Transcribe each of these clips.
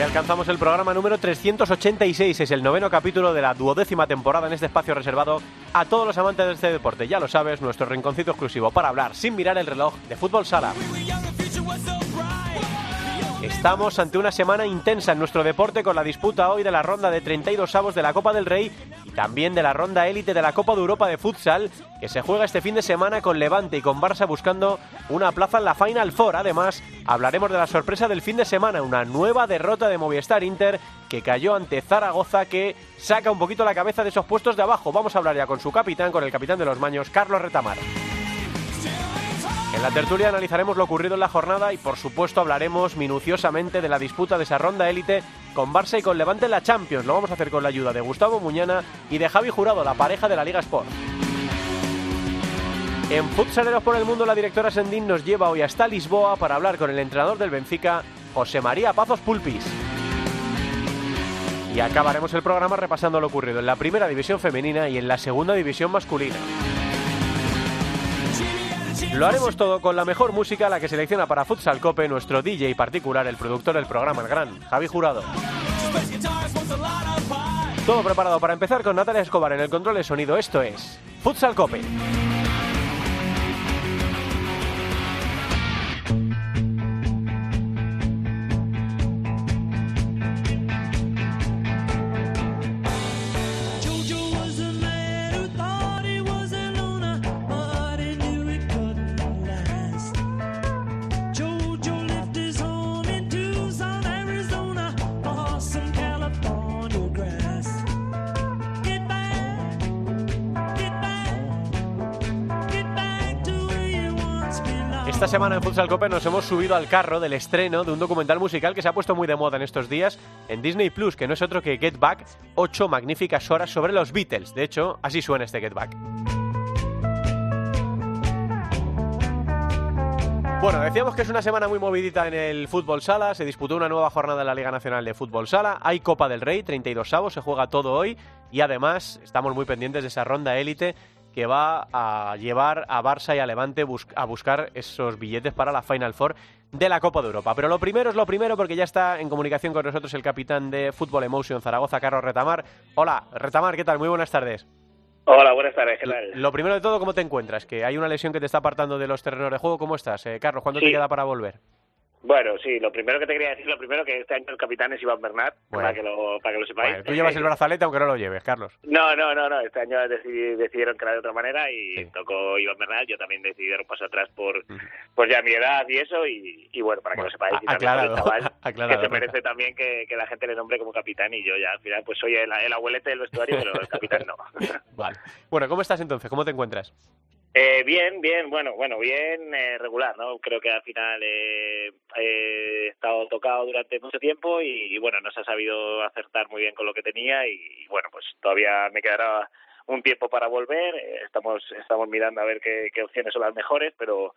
Hoy alcanzamos el programa número 386, es el noveno capítulo de la duodécima temporada en este espacio reservado a todos los amantes de este deporte. Ya lo sabes, nuestro rinconcito exclusivo para hablar sin mirar el reloj de fútbol sala. Estamos ante una semana intensa en nuestro deporte con la disputa hoy de la ronda de 32 avos de la Copa del Rey y también de la ronda élite de la Copa de Europa de Futsal que se juega este fin de semana con Levante y con Barça buscando una plaza en la Final Four. Además, hablaremos de la sorpresa del fin de semana, una nueva derrota de Movistar Inter que cayó ante Zaragoza que saca un poquito la cabeza de esos puestos de abajo. Vamos a hablar ya con su capitán, con el capitán de los Maños, Carlos Retamar. En la tertulia analizaremos lo ocurrido en la jornada y por supuesto hablaremos minuciosamente de la disputa de esa ronda élite con Barça y con Levante en la Champions. Lo vamos a hacer con la ayuda de Gustavo Muñana y de Javi Jurado, la pareja de la Liga Sport. En Futsaleros por el Mundo, la directora Sendín nos lleva hoy hasta Lisboa para hablar con el entrenador del Benfica, José María Pazos Pulpis. Y acabaremos el programa repasando lo ocurrido en la primera división femenina y en la segunda división masculina. Lo haremos todo con la mejor música, la que selecciona para Futsal Cope nuestro DJ particular, el productor del programa, el gran Javi Jurado. Todo preparado para empezar con Natalia Escobar en el control de sonido. Esto es Futsal Cope. Futsal Cope nos hemos subido al carro del estreno de un documental musical que se ha puesto muy de moda en estos días en Disney Plus, que no es otro que Get Back, ocho magníficas horas sobre los Beatles. De hecho, así suena este Get Back. Bueno, decíamos que es una semana muy movidita en el fútbol sala, se disputó una nueva jornada en la Liga Nacional de Fútbol Sala, hay Copa del Rey, 32 avos, se juega todo hoy y además estamos muy pendientes de esa ronda élite que va a llevar a Barça y a Levante a buscar esos billetes para la Final Four de la Copa de Europa. Pero lo primero es lo primero porque ya está en comunicación con nosotros el capitán de Fútbol Emotion Zaragoza, Carlos Retamar. Hola, Retamar, ¿qué tal? Muy buenas tardes. Hola, buenas tardes, ¿qué tal? Lo primero de todo, ¿cómo te encuentras? Que hay una lesión que te está apartando de los terrenos de juego. ¿Cómo estás, eh, Carlos? ¿Cuándo Sí. te queda para volver? Bueno, sí, lo primero que te quería decir, lo primero que este año el capitán es Iván Bernat, Bueno. para que lo para que lo sepáis. Bueno, tú llevas el brazalete aunque no lo lleves, Carlos. No, no, no, no, este año decidi- decidieron que era de otra manera y Sí. tocó Iván Bernat, yo también decidí dar un paso atrás por pues ya mi edad y eso y, y bueno, para que Bueno, lo sepáis, y aclarado, chaval, aclarado, que se merece también que, que la gente le nombre como capitán y yo ya al final pues soy el, el abuelete del vestuario, pero el capitán no. Vale. Bueno, ¿cómo estás entonces? ¿Cómo te encuentras? Eh, bien, bien, bueno, bueno, bien, eh, regular, ¿no? Creo que al final eh, he estado tocado durante mucho tiempo y, y, bueno, no se ha sabido acertar muy bien con lo que tenía y, y, bueno, pues todavía me quedará un tiempo para volver. eh, estamos estamos mirando a ver qué, qué opciones son las mejores, pero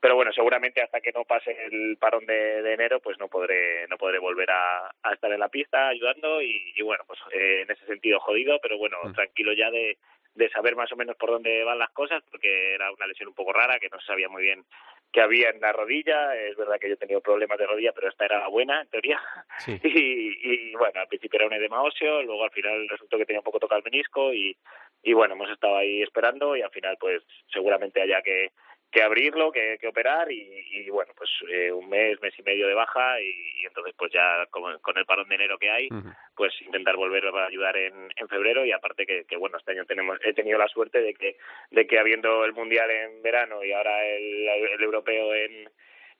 pero bueno, seguramente hasta que no pase el parón de, de enero, pues no podré no podré volver a, a estar en la pista ayudando y, y bueno, pues eh, en ese sentido jodido, pero bueno, Mm. tranquilo ya de de saber más o menos por dónde van las cosas, porque era una lesión un poco rara, que no se sabía muy bien qué había en la rodilla. Es verdad que yo he tenido problemas de rodilla, pero esta era buena, en teoría. Sí. Y, y, bueno, al principio era un edema óseo, luego al final resultó que tenía un poco tocado el menisco y, y bueno, hemos estado ahí esperando y al final pues seguramente haya que, que abrirlo, que, que operar y, y bueno, pues eh, un mes, mes y medio de baja y, y entonces pues ya con, con el parón de enero que hay, pues intentar volver a ayudar en, en febrero y aparte que, que, bueno este año tenemos he tenido la suerte de que de que habiendo el mundial en verano y ahora el, el europeo en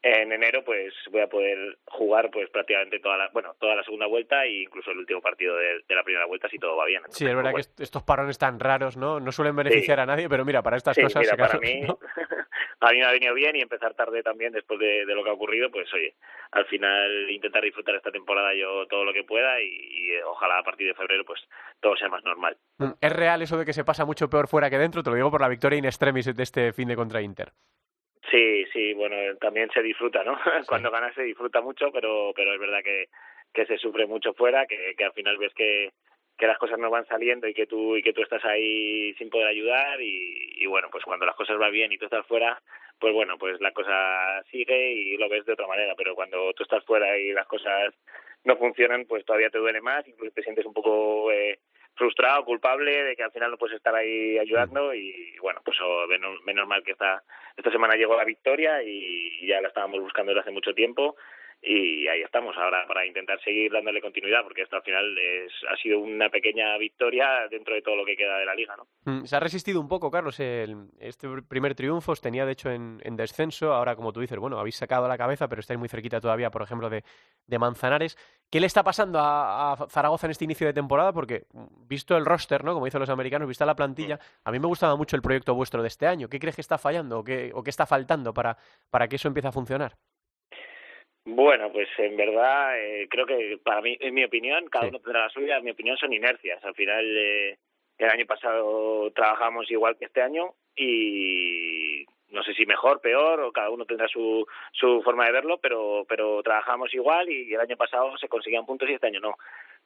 en enero pues voy a poder jugar pues prácticamente toda la bueno toda la segunda vuelta e incluso el último partido de, de la primera vuelta si todo va bien Sí, es verdad que Entonces, est- estos parones tan raros, ¿no? No suelen beneficiar a nadie, pero mira, para estas Sí, cosas... mira, se para caso- mí, ¿no? A mí me ha venido bien y empezar tarde también después de, lo que ha ocurrido, pues oye, al final intentar disfrutar esta temporada yo todo lo que pueda y, ojalá a partir de febrero pues todo sea más normal. Mm, ¿Es real eso de que se pasa mucho peor fuera que dentro? Te lo digo por la victoria in extremis de este fin de contra Inter. Sí, sí, bueno, también se disfruta, ¿no? Cuando ganas se disfruta mucho, pero, pero es verdad que, que se sufre mucho fuera, que, que al final ves que, que las cosas no van saliendo y que tú y que tú estás ahí sin poder ayudar y, bueno pues cuando las cosas van bien y tú estás fuera pues bueno pues la cosa sigue y lo ves de otra manera. Pero cuando tú estás fuera y las cosas no funcionan pues todavía te duele más incluso te sientes un poco eh, frustrado culpable de que al final no puedes estar ahí ayudando y bueno pues menos, mal que esta esta semana llegó la victoria y ya la estábamos buscando desde hace mucho tiempo y ahí estamos ahora para intentar seguir dándole continuidad porque esto al final es, ha sido una pequeña victoria dentro de todo lo que queda de la liga ¿no? Mm, se ha resistido un poco Carlos el, este primer triunfo os tenía de hecho en, descenso ahora como tú dices bueno habéis sacado la cabeza pero estáis muy cerquita todavía por ejemplo de, de Manzanares ¿qué le está pasando a, Zaragoza en este inicio de temporada? porque mm, visto el roster ¿no? como dicen los americanos vista la plantilla a mí me gustaba mucho el proyecto vuestro de este año ¿qué crees que está fallando o qué, o qué está faltando para, para que eso empiece a funcionar? Bueno, pues en verdad eh, creo que para mí, en mi opinión, cada uno tendrá la suya, en mi opinión son inercias. Al final, eh, el año pasado trabajamos igual que este año y no sé si mejor, peor, o cada uno tendrá su, su forma de verlo, pero, pero trabajamos igual y el año pasado se conseguían puntos y este año no.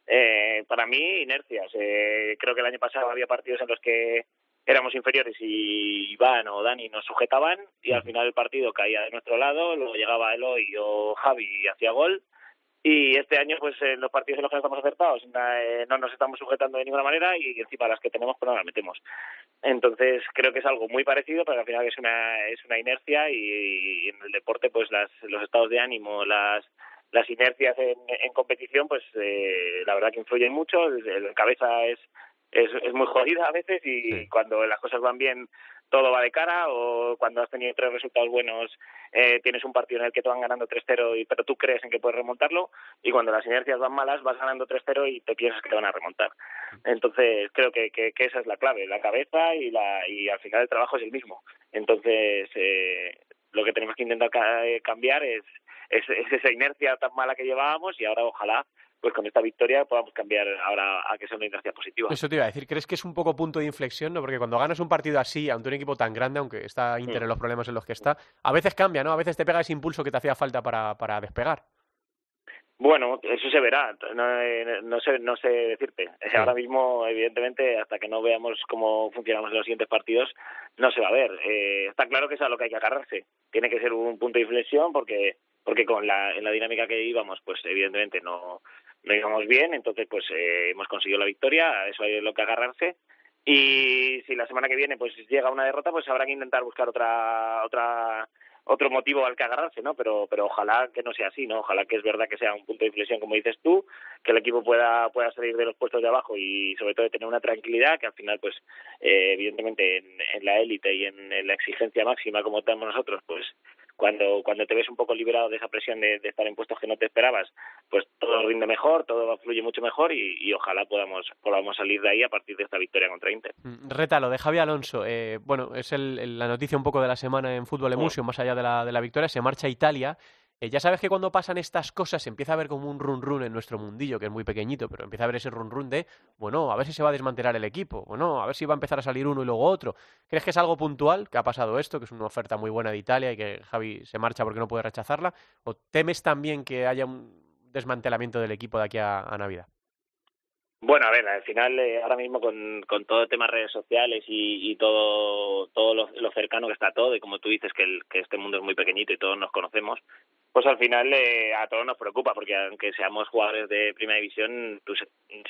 Eh, para mí, inercias. Eh, creo que el año pasado había partidos en los que éramos inferiores y Iván o Dani nos sujetaban y al final el partido caía de nuestro lado, luego llegaba Eloy o Javi y hacía gol. Y este año pues en los partidos en los que estamos acertados eh, no nos estamos sujetando de ninguna manera y encima las que tenemos pues no las metemos. Entonces creo que es algo muy parecido pero al final es una es una inercia y, en el deporte pues las los estados de ánimo las las inercias en, en competición pues eh, la verdad que influyen mucho. El cabeza es es, es muy jodida a veces y cuando las cosas van bien todo va de cara o cuando has tenido tres resultados buenos eh, tienes un partido en el que te van ganando 3-0 y pero tú crees en que puedes remontarlo y cuando las inercias van malas vas ganando 3-0 y te piensas que te van a remontar. Entonces creo que, que, esa es la clave, la cabeza y, la, y al final el trabajo es el mismo. Entonces eh, lo que tenemos que intentar eh, cambiar es, es, es esa inercia tan mala que llevábamos y ahora ojalá pues con esta victoria podamos cambiar ahora a que sea una inercia positiva. Eso te iba a decir, ¿crees que es un poco punto de inflexión? ¿no? Porque cuando ganas un partido así, ante un equipo tan grande, aunque está Inter en los problemas en los que está, a veces cambia, ¿no? A veces te pega ese impulso que te hacía falta para, para despegar. Bueno, eso se verá, no, eh, no, sé, no sé decirte. Ahora mismo, evidentemente, hasta que no veamos cómo funcionamos en los siguientes partidos, no se va a ver. Eh, está claro que es a lo que hay que agarrarse. Tiene que ser un punto de inflexión porque porque con la, en la dinámica que íbamos, pues evidentemente no, no íbamos bien, entonces pues eh, hemos conseguido la victoria, eso hay lo que agarrarse y si la semana que viene pues llega una derrota pues habrá que intentar buscar otra otra otro motivo al que agarrarse, ¿no? Pero, pero ojalá que no sea así, ¿no? Ojalá que es verdad que sea un punto de inflexión, como dices tú, que el equipo pueda, pueda salir de los puestos de abajo y sobre todo de tener una tranquilidad, que al final, pues, eh, evidentemente en, la élite y en, la exigencia máxima como tenemos nosotros, pues, cuando, cuando te ves un poco liberado de esa presión de, estar en puestos que no te esperabas, pues todo rinde mejor, todo fluye mucho mejor y, ojalá podamos, podamos salir de ahí a partir de esta victoria contra Inter. Mm, Reta, lo de Javi Alonso, eh, bueno, es el, la noticia un poco de la semana en Fútbol Emulsion, más allá de la, de la victoria, se marcha a Italia eh, ya sabes que cuando pasan estas cosas empieza a haber como un run run en nuestro mundillo, que es muy pequeñito, pero empieza a haber ese run run de, bueno, a ver si se va a desmantelar el equipo, bueno, a ver si va a empezar a salir uno y luego otro. ¿Crees que es algo puntual que ha pasado esto, que es una oferta muy buena de Italia y que Javi se marcha porque no puede rechazarla? ¿O temes también que haya un desmantelamiento del equipo de aquí a Navidad? Bueno, a ver, al final, eh, ahora mismo con, con todo el tema redes sociales y, todo, todo lo, cercano que está todo, y como tú dices que, que este mundo es muy pequeñito y todos nos conocemos, pues al final eh, a todos nos preocupa, porque aunque seamos jugadores de primera división, tú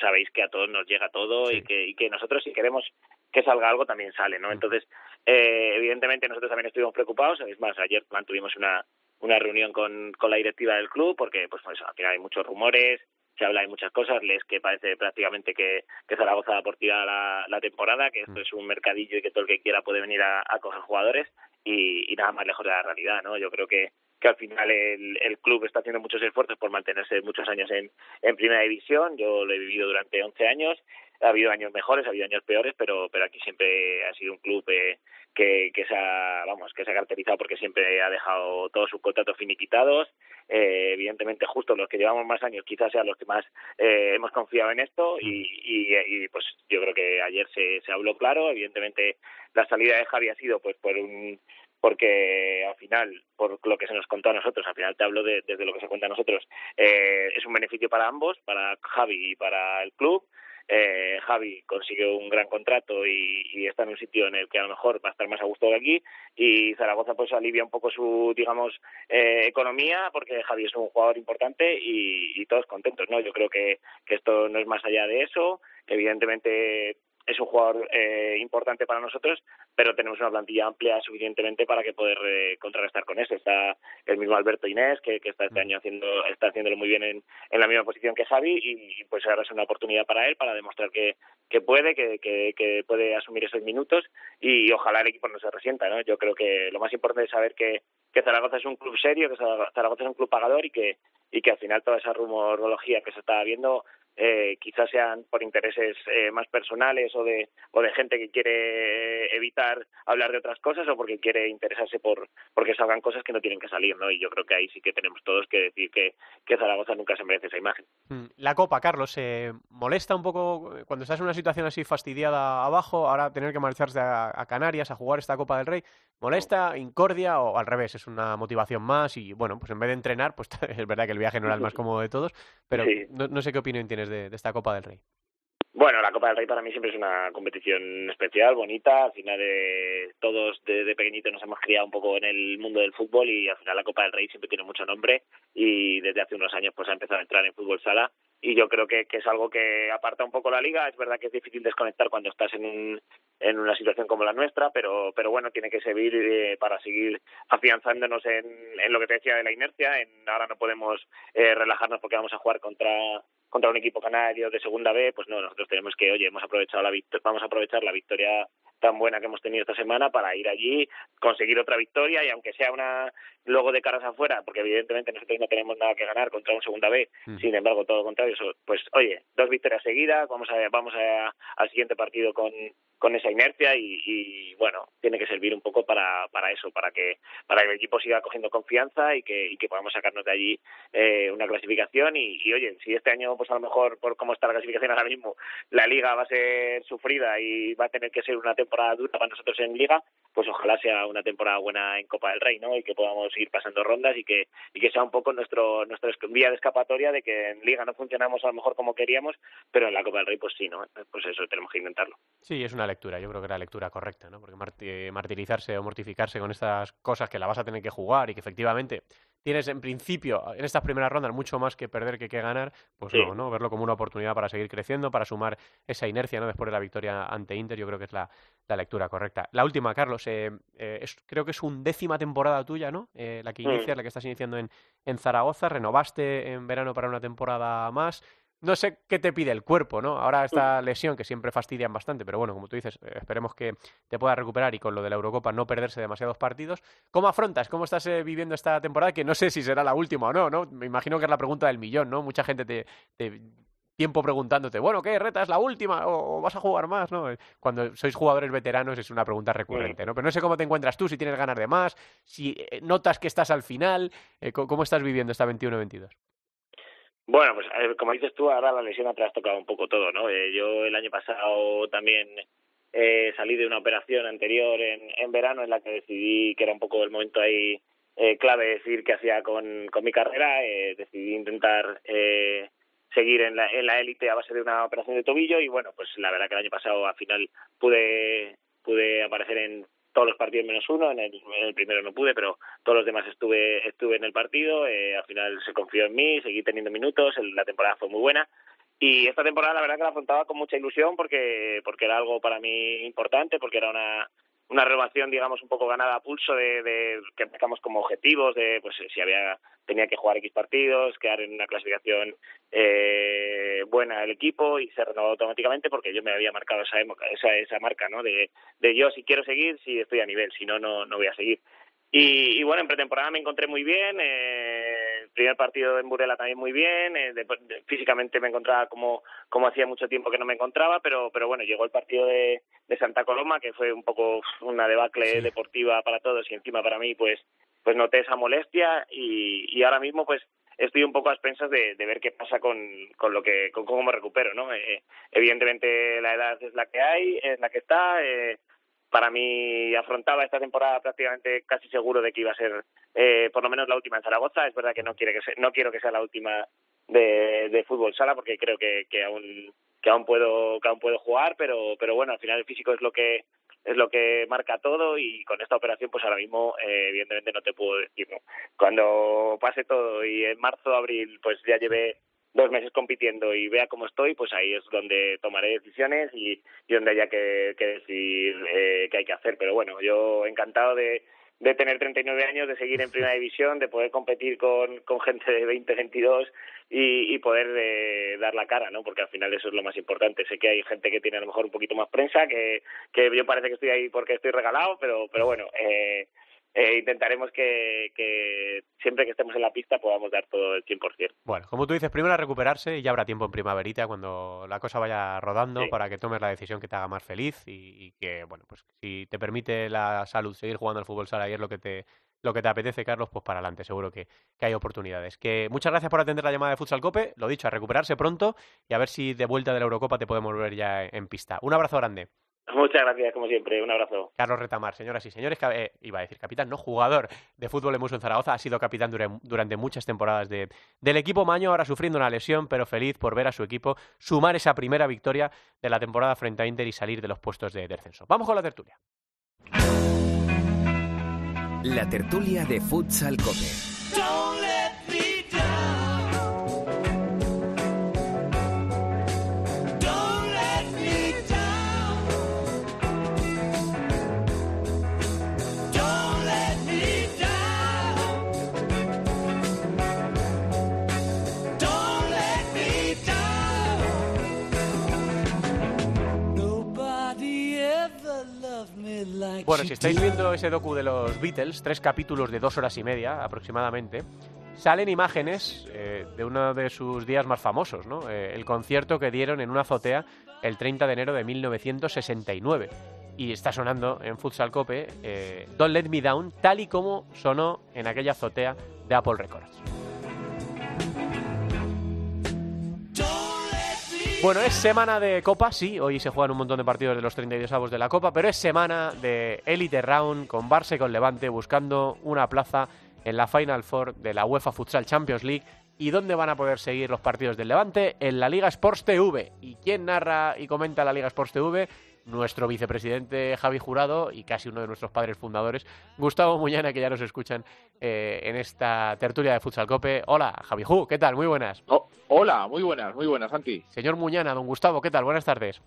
sabéis que a todos nos llega todo y, que, y que nosotros si queremos que salga algo también sale, ¿no? Entonces, eh, evidentemente nosotros también estuvimos preocupados, es más, ayer tuvimos una, una reunión con, con la directiva del club, porque pues, pues al final hay muchos rumores, se habla de muchas cosas, lees que parece prácticamente que, que Zaragoza por tirar la, la temporada, que esto mm. es un mercadillo y que todo el que quiera puede venir a, coger jugadores y, nada más lejos de la realidad, ¿no? Yo creo que, que al final el, el club está haciendo muchos esfuerzos por mantenerse muchos años en, en primera división, yo lo he vivido durante 11 años, ha habido años mejores, ha habido años peores, pero pero aquí siempre ha sido un club eh, que, que se ha vamos que se ha caracterizado porque siempre ha dejado todos sus contratos finiquitados. Eh, evidentemente, justo los que llevamos más años, quizás sean los que más eh, hemos confiado en esto y, y, y, pues yo creo que ayer se, se habló claro. Evidentemente, la salida de Javi ha sido pues por un porque al final, por lo que se nos contó a nosotros, al final te hablo de, desde lo que se cuenta a nosotros, eh, es un beneficio para ambos, para Javi y para el club. Eh, Javi consigue un gran contrato y, y, está en un sitio en el que a lo mejor va a estar más a gusto de aquí. Y Zaragoza pues alivia un poco su digamos eh, economía porque Javi es un jugador importante y, y todos contentos no yo creo que, que esto no es más allá de eso. Evidentemente es un jugador eh, importante para nosotros, pero tenemos una plantilla amplia suficientemente para que poder eh, contrarrestar con eso. Está el mismo Alberto Inés, que, que está este año haciendo, está haciéndolo muy bien en, en la misma posición que Javi, y, pues ahora es una oportunidad para él para demostrar que, que puede, que, que, que puede asumir esos minutos y ojalá el equipo no se resienta. ¿no? Yo creo que lo más importante es saber que, que Zaragoza es un club serio, que Zaragoza es un club pagador y que, y que al final toda esa rumorología que se está viendo eh, quizás sean por intereses eh, más personales o de, o de gente que quiere evitar hablar de otras cosas o porque quiere interesarse por porque salgan cosas que no tienen que salir, ¿no? Y yo creo que ahí sí que tenemos todos que decir que, que Zaragoza nunca se merece esa imagen. Mm, la Copa, Carlos, ¿se molesta un poco cuando estás en una situación así fastidiada abajo, ahora tener que marcharse a, a Canarias a jugar esta Copa del Rey? ¿Molesta, incordia o al revés? Es una motivación más y, bueno, pues en vez de entrenar, pues es verdad que el viaje no era el más cómodo de todos, pero sí. no, no sé qué opinión tienes de, de, esta Copa del Rey? Bueno, la Copa del Rey para mí siempre es una competición especial, bonita. Al final, de, todos desde de pequeñitos nos hemos criado un poco en el mundo del fútbol y al final la Copa del Rey siempre tiene mucho nombre y desde hace unos años pues ha empezado a entrar en fútbol sala y yo creo que, que es algo que aparta un poco la liga. Es verdad que es difícil desconectar cuando estás en, un, en una situación como la nuestra, pero, pero bueno, tiene que servir eh, para seguir afianzándonos en, en lo que te decía de la inercia. En, ahora no podemos eh, relajarnos porque vamos a jugar contra contra un equipo canario de segunda B, pues no, nosotros tenemos que, oye, hemos aprovechado la vamos a aprovechar la victoria tan buena que hemos tenido esta semana para ir allí, conseguir otra victoria y aunque sea una luego de caras afuera, porque evidentemente nosotros no tenemos nada que ganar contra un segunda B, mm. sin embargo todo lo contrario, pues oye, dos victorias seguidas, vamos a vamos a, al siguiente partido con con esa inercia y, y, bueno tiene que servir un poco para, para eso para que para que el equipo siga cogiendo confianza y que, y que podamos sacarnos de allí eh, una clasificación y, y, oye si este año pues a lo mejor por cómo está la clasificación ahora mismo la liga va a ser sufrida y va a tener que ser una temporada dura para nosotros en liga pues ojalá sea una temporada buena en Copa del Rey no y que podamos ir pasando rondas y que y que sea un poco nuestro nuestra vía de escapatoria de que en liga no funcionamos a lo mejor como queríamos pero en la Copa del Rey pues sí no pues eso tenemos que intentarlo sí es una lectura. Yo creo que la lectura correcta, ¿no? Porque martirizarse o mortificarse con estas cosas que la vas a tener que jugar y que efectivamente tienes en principio en estas primeras rondas mucho más que perder que que ganar, pues sí. no, ¿no? Verlo como una oportunidad para seguir creciendo, para sumar esa inercia, ¿no? Después de la victoria ante Inter, yo creo que es la, la lectura correcta. La última, Carlos, eh, eh, es, creo que es un décima temporada tuya, ¿no? Eh, la que inicias, mm. la que estás iniciando en, en Zaragoza, renovaste en verano para una temporada más no sé qué te pide el cuerpo, ¿no? Ahora esta lesión que siempre fastidian bastante, pero bueno, como tú dices, eh, esperemos que te pueda recuperar y con lo de la Eurocopa no perderse demasiados partidos. ¿Cómo afrontas? ¿Cómo estás eh, viviendo esta temporada? Que no sé si será la última o no, ¿no? Me imagino que es la pregunta del millón, ¿no? Mucha gente te, te tiempo preguntándote, bueno, ¿qué reta es la última o, vas a jugar más, ¿no? Cuando sois jugadores veteranos es una pregunta recurrente, ¿no? Pero no sé cómo te encuentras tú, si tienes ganas de más, si eh, notas que estás al final, eh, ¿cómo estás viviendo esta 21-22? Bueno, pues eh, como dices tú, ahora la lesión ha trastocado un poco todo, ¿no? Eh, yo el año pasado también eh, salí de una operación anterior en, en verano en la que decidí que era un poco el momento ahí eh, clave decir qué hacía con, con mi carrera. Eh, decidí intentar seguir en la en la élite a base de una operación de tobillo y bueno, pues la verdad que el año pasado al final pude pude aparecer en todos los partidos menos uno, en el, primero no pude, pero todos los demás estuve estuve en el partido, eh, al final se confió en mí, seguí teniendo minutos, el, la temporada fue muy buena. Y esta temporada la verdad que la afrontaba con mucha ilusión porque porque era algo para mí importante, porque era una una renovación, digamos, un poco ganada a pulso de, de que empezamos como objetivos de, pues, si había tenía que jugar X partidos, quedar en una clasificación eh, buena el equipo y se renovó automáticamente porque yo me había marcado esa, esa, esa marca, ¿no? De, de yo si quiero seguir, si estoy a nivel, si no, no, no voy a seguir. Y, y bueno, en pretemporada me encontré muy bien, eh, primer partido en Burela también muy bien, eh, físicamente me encontraba como, como hacía mucho tiempo que no me encontraba, pero, pero bueno, llegó el partido de, de Santa Coloma, que fue un poco una debacle deportiva para todos y encima para mí, pues, pues noté esa molestia y, y ahora mismo pues estoy un poco a expensas de, de ver qué pasa con, con lo que con cómo me recupero no eh, evidentemente la edad es la que hay es la que está eh, para mí afrontaba esta temporada prácticamente casi seguro de que iba a ser eh, por lo menos la última en Zaragoza. Es verdad que no quiere que sea, no quiero que sea la última de, de fútbol sala porque creo que, que aún que puedo que aún puedo jugar pero pero bueno al final el físico es lo que es lo que marca todo y con esta operación pues ahora mismo eh, evidentemente no te puedo decir no cuando pase todo y en marzo abril pues ya llevé dos meses compitiendo y vea cómo estoy pues ahí es donde tomaré decisiones y, y donde haya que, que decidir eh, qué hay que hacer pero bueno yo encantado de de tener 39 años, de seguir en primera división, de poder competir con, con gente de 20, 22 y, y poder eh, dar la cara, ¿no? Porque al final eso es lo más importante. Sé que hay gente que tiene a lo mejor un poquito más prensa, que, que yo parece que estoy ahí porque estoy regalado, pero, pero bueno, eh, eh, intentaremos que, que, siempre que estemos en la pista podamos dar todo el 100%. Bueno, como tú dices, primero a recuperarse y ya habrá tiempo en primaverita cuando la cosa vaya rodando Sí. para que tomes la decisión que te haga más feliz y, y que, bueno, pues si te permite la salud seguir jugando al fútbol sala y es lo que te lo que te apetece, Carlos, pues para adelante, seguro que, que hay oportunidades. Que muchas gracias por atender la llamada de Futsal Cope, lo dicho, a recuperarse pronto y a ver si de vuelta de la Eurocopa te podemos ver ya en pista. Un abrazo grande. Muchas gracias, como siempre. Un abrazo. Carlos Retamar, señoras y señores, eh, iba a decir capitán, no jugador de fútbol en Muso en Zaragoza, ha sido capitán dura- durante muchas temporadas de, del equipo Maño, ahora sufriendo una lesión, pero feliz por ver a su equipo sumar esa primera victoria de la temporada frente a Inter y salir de los puestos de descenso. Vamos con la tertulia. La tertulia de Futsal Cope. Bueno, si estáis do. viendo ese docu de los Beatles, tres capítulos de dos horas y media aproximadamente, salen imágenes eh, de uno de sus días más famosos, ¿no? Eh, el concierto que dieron en una azotea el 30 de enero de 1969. Y está sonando en Futsal Cope eh, Don't Let Me Down, tal y como sonó en aquella azotea de Apple Records. Bueno, es semana de Copa, sí, hoy se juegan un montón de partidos de los 32 avos de la Copa, pero es semana de Elite Round con Barça y con Levante buscando una plaza en la Final Four de la UEFA Futsal Champions League. ¿Y dónde van a poder seguir los partidos del Levante? En la Liga Sports TV. ¿Y quién narra y comenta la Liga Sports TV? Nuestro vicepresidente Javi Jurado y casi uno de nuestros padres fundadores, Gustavo Muñana, que ya nos escuchan eh, en esta tertulia de Futsal Cope. Hola, Javi Ju, ¿qué tal? Muy buenas. Oh, hola, muy buenas, muy buenas, Santi. Señor Muñana, don Gustavo, ¿qué tal? Buenas tardes.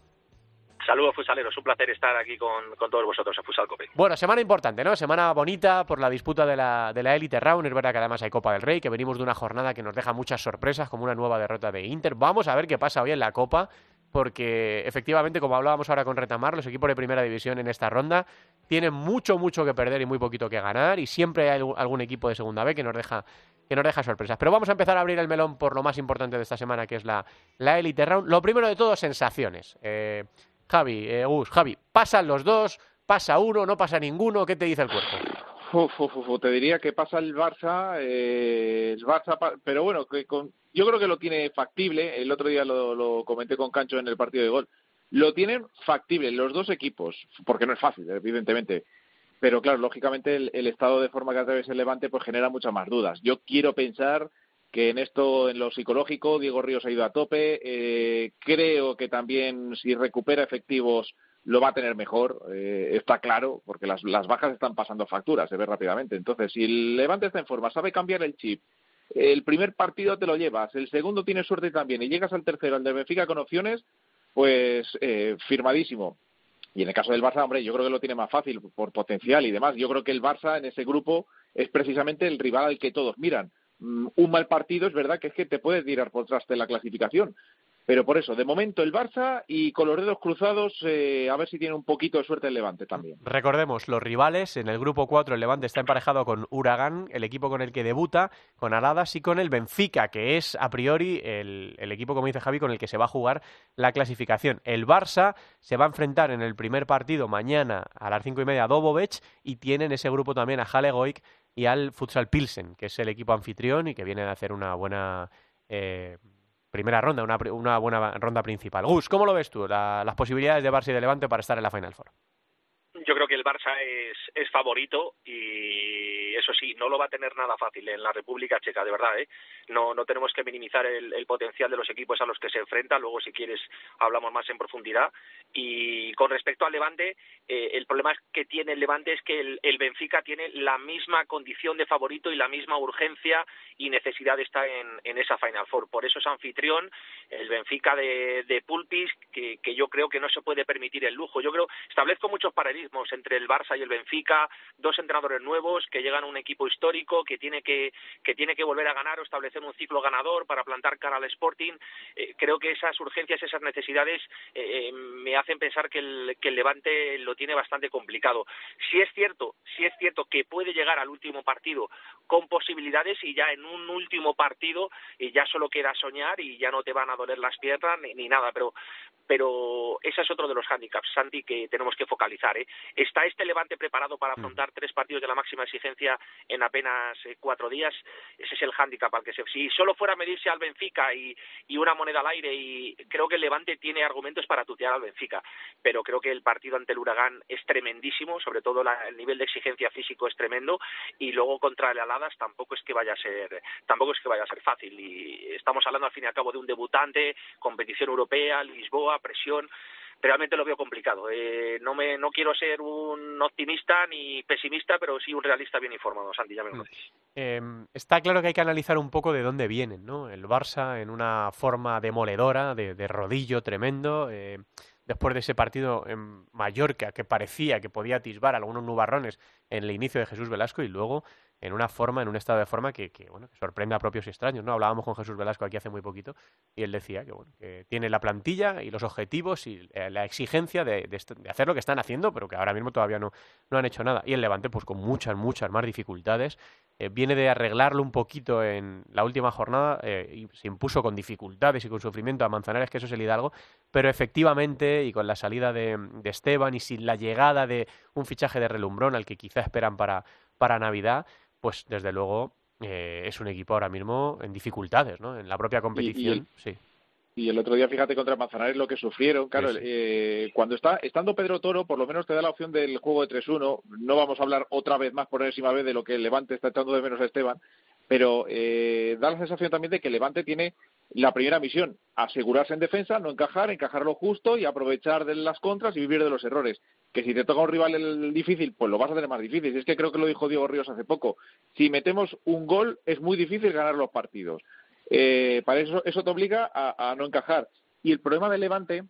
Saludos futsaleros, un placer estar aquí con, con todos vosotros en Futsal Cope. Bueno, semana importante, ¿no? Semana bonita por la disputa de la, de la Elite Round. Es verdad que además hay Copa del Rey, que venimos de una jornada que nos deja muchas sorpresas, como una nueva derrota de Inter. Vamos a ver qué pasa hoy en la Copa, porque efectivamente, como hablábamos ahora con Retamar, los equipos de primera división en esta ronda tienen mucho, mucho que perder y muy poquito que ganar, y siempre hay algún- equipo de segunda B que nos deja que nos deja sorpresas. Pero vamos a empezar a abrir el melón por lo más importante de esta semana, que es la, la Elite Round. Lo primero de todo, sensaciones. Eh, Javi, eh, Javi, ¿pasan los dos? ¿Pasa uno? ¿No pasa ninguno? ¿Qué te dice el cuerpo? Te diría que pasa el Barça, eh, el Barça, pero bueno, que con- yo creo que lo tiene factible. El otro día lo, lo comenté con Cancho en el partido de gol. Lo tienen factible los dos equipos, porque no es fácil, evidentemente. Pero claro, lógicamente el, el estado de forma que atraviesa el Levante pues genera muchas más dudas. Yo quiero pensar que en esto, en lo psicológico, Diego Ríos ha ido a tope. Eh, creo que también si recupera efectivos lo va a tener mejor, eh, está claro, porque las, las bajas están pasando facturas, se ve rápidamente. Entonces, si el Levante está en forma, sabe cambiar el chip, el primer partido te lo llevas, el segundo tienes suerte también y llegas al tercero, al de Benfica con opciones, pues eh, firmadísimo. Y en el caso del Barça, hombre, yo creo que lo tiene más fácil por potencial y demás. Yo creo que el Barça en ese grupo es precisamente el rival al que todos miran. Mm, Un mal partido es verdad que es que te puede tirar por traste la clasificación, Pero por eso, de momento el Barça y con los dedos cruzados, eh, a ver si tiene un poquito de suerte el Levante también. Recordemos, los rivales, en el grupo 4 el Levante está emparejado con Huracán, el equipo con el que debuta, con Aladas y con el Benfica, que es a priori el, equipo, como dice Javi, con el que se va a jugar la clasificación. El Barça se va a enfrentar en el primer partido mañana a las cinco y media a Dobovec y tiene en ese grupo también a Halle Goik y al Futsal Pilsen, que es el equipo anfitrión y que viene a hacer una buena... eh, primera ronda, una, una buena ronda principal. Gus, ¿cómo lo ves tú, la- las posibilidades de Barça y de Levante para estar en la Final Four? Yo creo que el Barça es, es favorito y eso sí, no lo va a tener nada fácil en la República Checa, de verdad. ¿eh? No, no tenemos que minimizar el, potencial de los equipos a los que se enfrentan. Luego, si quieres, hablamos más en profundidad. Y con respecto al Levante, eh, el problema que tiene el Levante es que el, el Benfica tiene la misma condición de favorito y la misma urgencia y necesidad estar en, en esa Final Four. Por eso es anfitrión el Benfica de, de Pulpis, que, que yo creo que no se puede permitir el lujo. Yo creo, establezco muchos paralelismos entre el Barça y el Benfica, dos entrenadores nuevos que llegan a un equipo histórico que tiene que, que tiene que volver a ganar o establecer un ciclo ganador para plantar cara al Sporting. Eh, creo que esas urgencias, esas necesidades eh, eh, me hacen pensar que el, que el Levante lo tiene bastante complicado. Si es cierto, si es cierto que puede llegar al último partido con posibilidades y ya en un último partido y ya solo queda soñar y ya no te van a doler las piernas ni, ni nada, pero pero ese es otro de los hándicaps, Santi, que tenemos que focalizar. ¿eh? ¿Está este Levante preparado para afrontar tres partidos de la máxima exigencia en apenas eh, cuatro días? Ese es el hándicap al que se... Si solo fuera a medirse al Benfica y, y una moneda al aire, y creo que el Levante tiene argumentos para tutear al Benfica, pero creo que el partido ante el Huracán es tremendísimo, sobre todo la- el nivel de exigencia físico es tremendo, y luego contra el Aladas tampoco es que vaya a ser tampoco es que vaya a ser fácil y estamos hablando al fin y al cabo de un debutante competición europea Lisboa presión realmente lo veo complicado eh, no me no quiero ser un optimista ni pesimista pero sí un realista bien informado Santi ya me lo conoces Eh, está claro que hay que analizar un poco de dónde vienen, ¿no? El Barça en una forma demoledora, de, de rodillo tremendo. eh, después de ese partido en Mallorca que parecía que podía atisbar algunos nubarrones en el inicio de Jesús Velasco y luego en una forma, en un estado de forma que, que, bueno, que sorprende a propios y extraños, ¿no? Hablábamos con Jesús Velasco aquí hace muy poquito y él decía que, bueno, que tiene la plantilla y los objetivos y eh, la exigencia de, hacer lo que están haciendo, pero que ahora mismo todavía no, no han hecho nada. Y el Levante, pues con muchas, muchas más dificultades. Eh, viene de arreglarlo un poquito en la última jornada eh, y se impuso con dificultades y con sufrimiento a Manzanares, que eso es el Hidalgo, pero efectivamente, y con la salida de, de Esteban y sin la llegada de un fichaje de relumbrón al que quizá esperan para, para Navidad, pues desde luego eh, es un equipo ahora mismo en dificultades, ¿no? En la propia competición, sí. Y el otro día, fíjate, contra Manzanares lo que sufrieron. Claro, Sí, sí. eh, cuando está estando Pedro Toro, por lo menos te da la opción del juego de 3-1. No vamos a hablar otra vez más por enésima vez de lo que el Levante está echando de menos a Esteban, pero eh, da la sensación también de que el Levante tiene la primera misión, asegurarse en defensa, no encajar, encajar lo justo y aprovechar de las contras y vivir de los errores. Que si te toca un rival el difícil, pues lo vas a tener más difícil. Es que creo que lo dijo Diego Ríos hace poco. Si metemos un gol, es muy difícil ganar los partidos. Eh, para eso, eso te obliga a, a no encajar. Y el problema del Levante,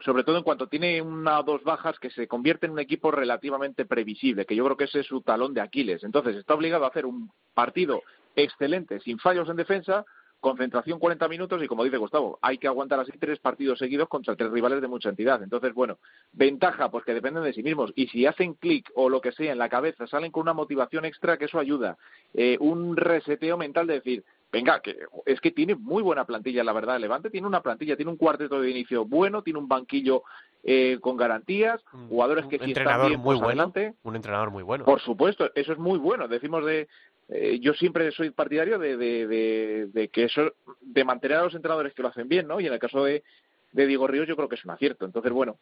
sobre todo en cuanto tiene una o dos bajas, que se convierte en un equipo relativamente previsible, que yo creo que ese es su talón de Aquiles. Entonces está obligado a hacer un partido excelente, sin fallos en defensa, concentración 40 minutos y como dice Gustavo, hay que aguantar así tres partidos seguidos contra tres rivales de mucha entidad. Entonces, bueno, ventaja pues que dependen de sí mismos y si hacen clic o lo que sea en la cabeza, salen con una motivación extra que eso ayuda, eh, un reseteo mental de decir, venga, que es que tiene muy buena plantilla, la verdad, el Levante tiene una plantilla, tiene un cuarteto de inicio bueno, tiene un banquillo eh, con garantías, Un- jugadores un que si están entrenador bien, muy pues bueno, adelante. un entrenador muy bueno. Por supuesto, eso es muy bueno. Decimos de, eh, yo siempre soy partidario de, de, de, que eso, de mantener a los entrenadores que lo hacen bien, ¿no? Y en el caso de, de Diego Ríos, yo creo que es un acierto. Entonces, bueno,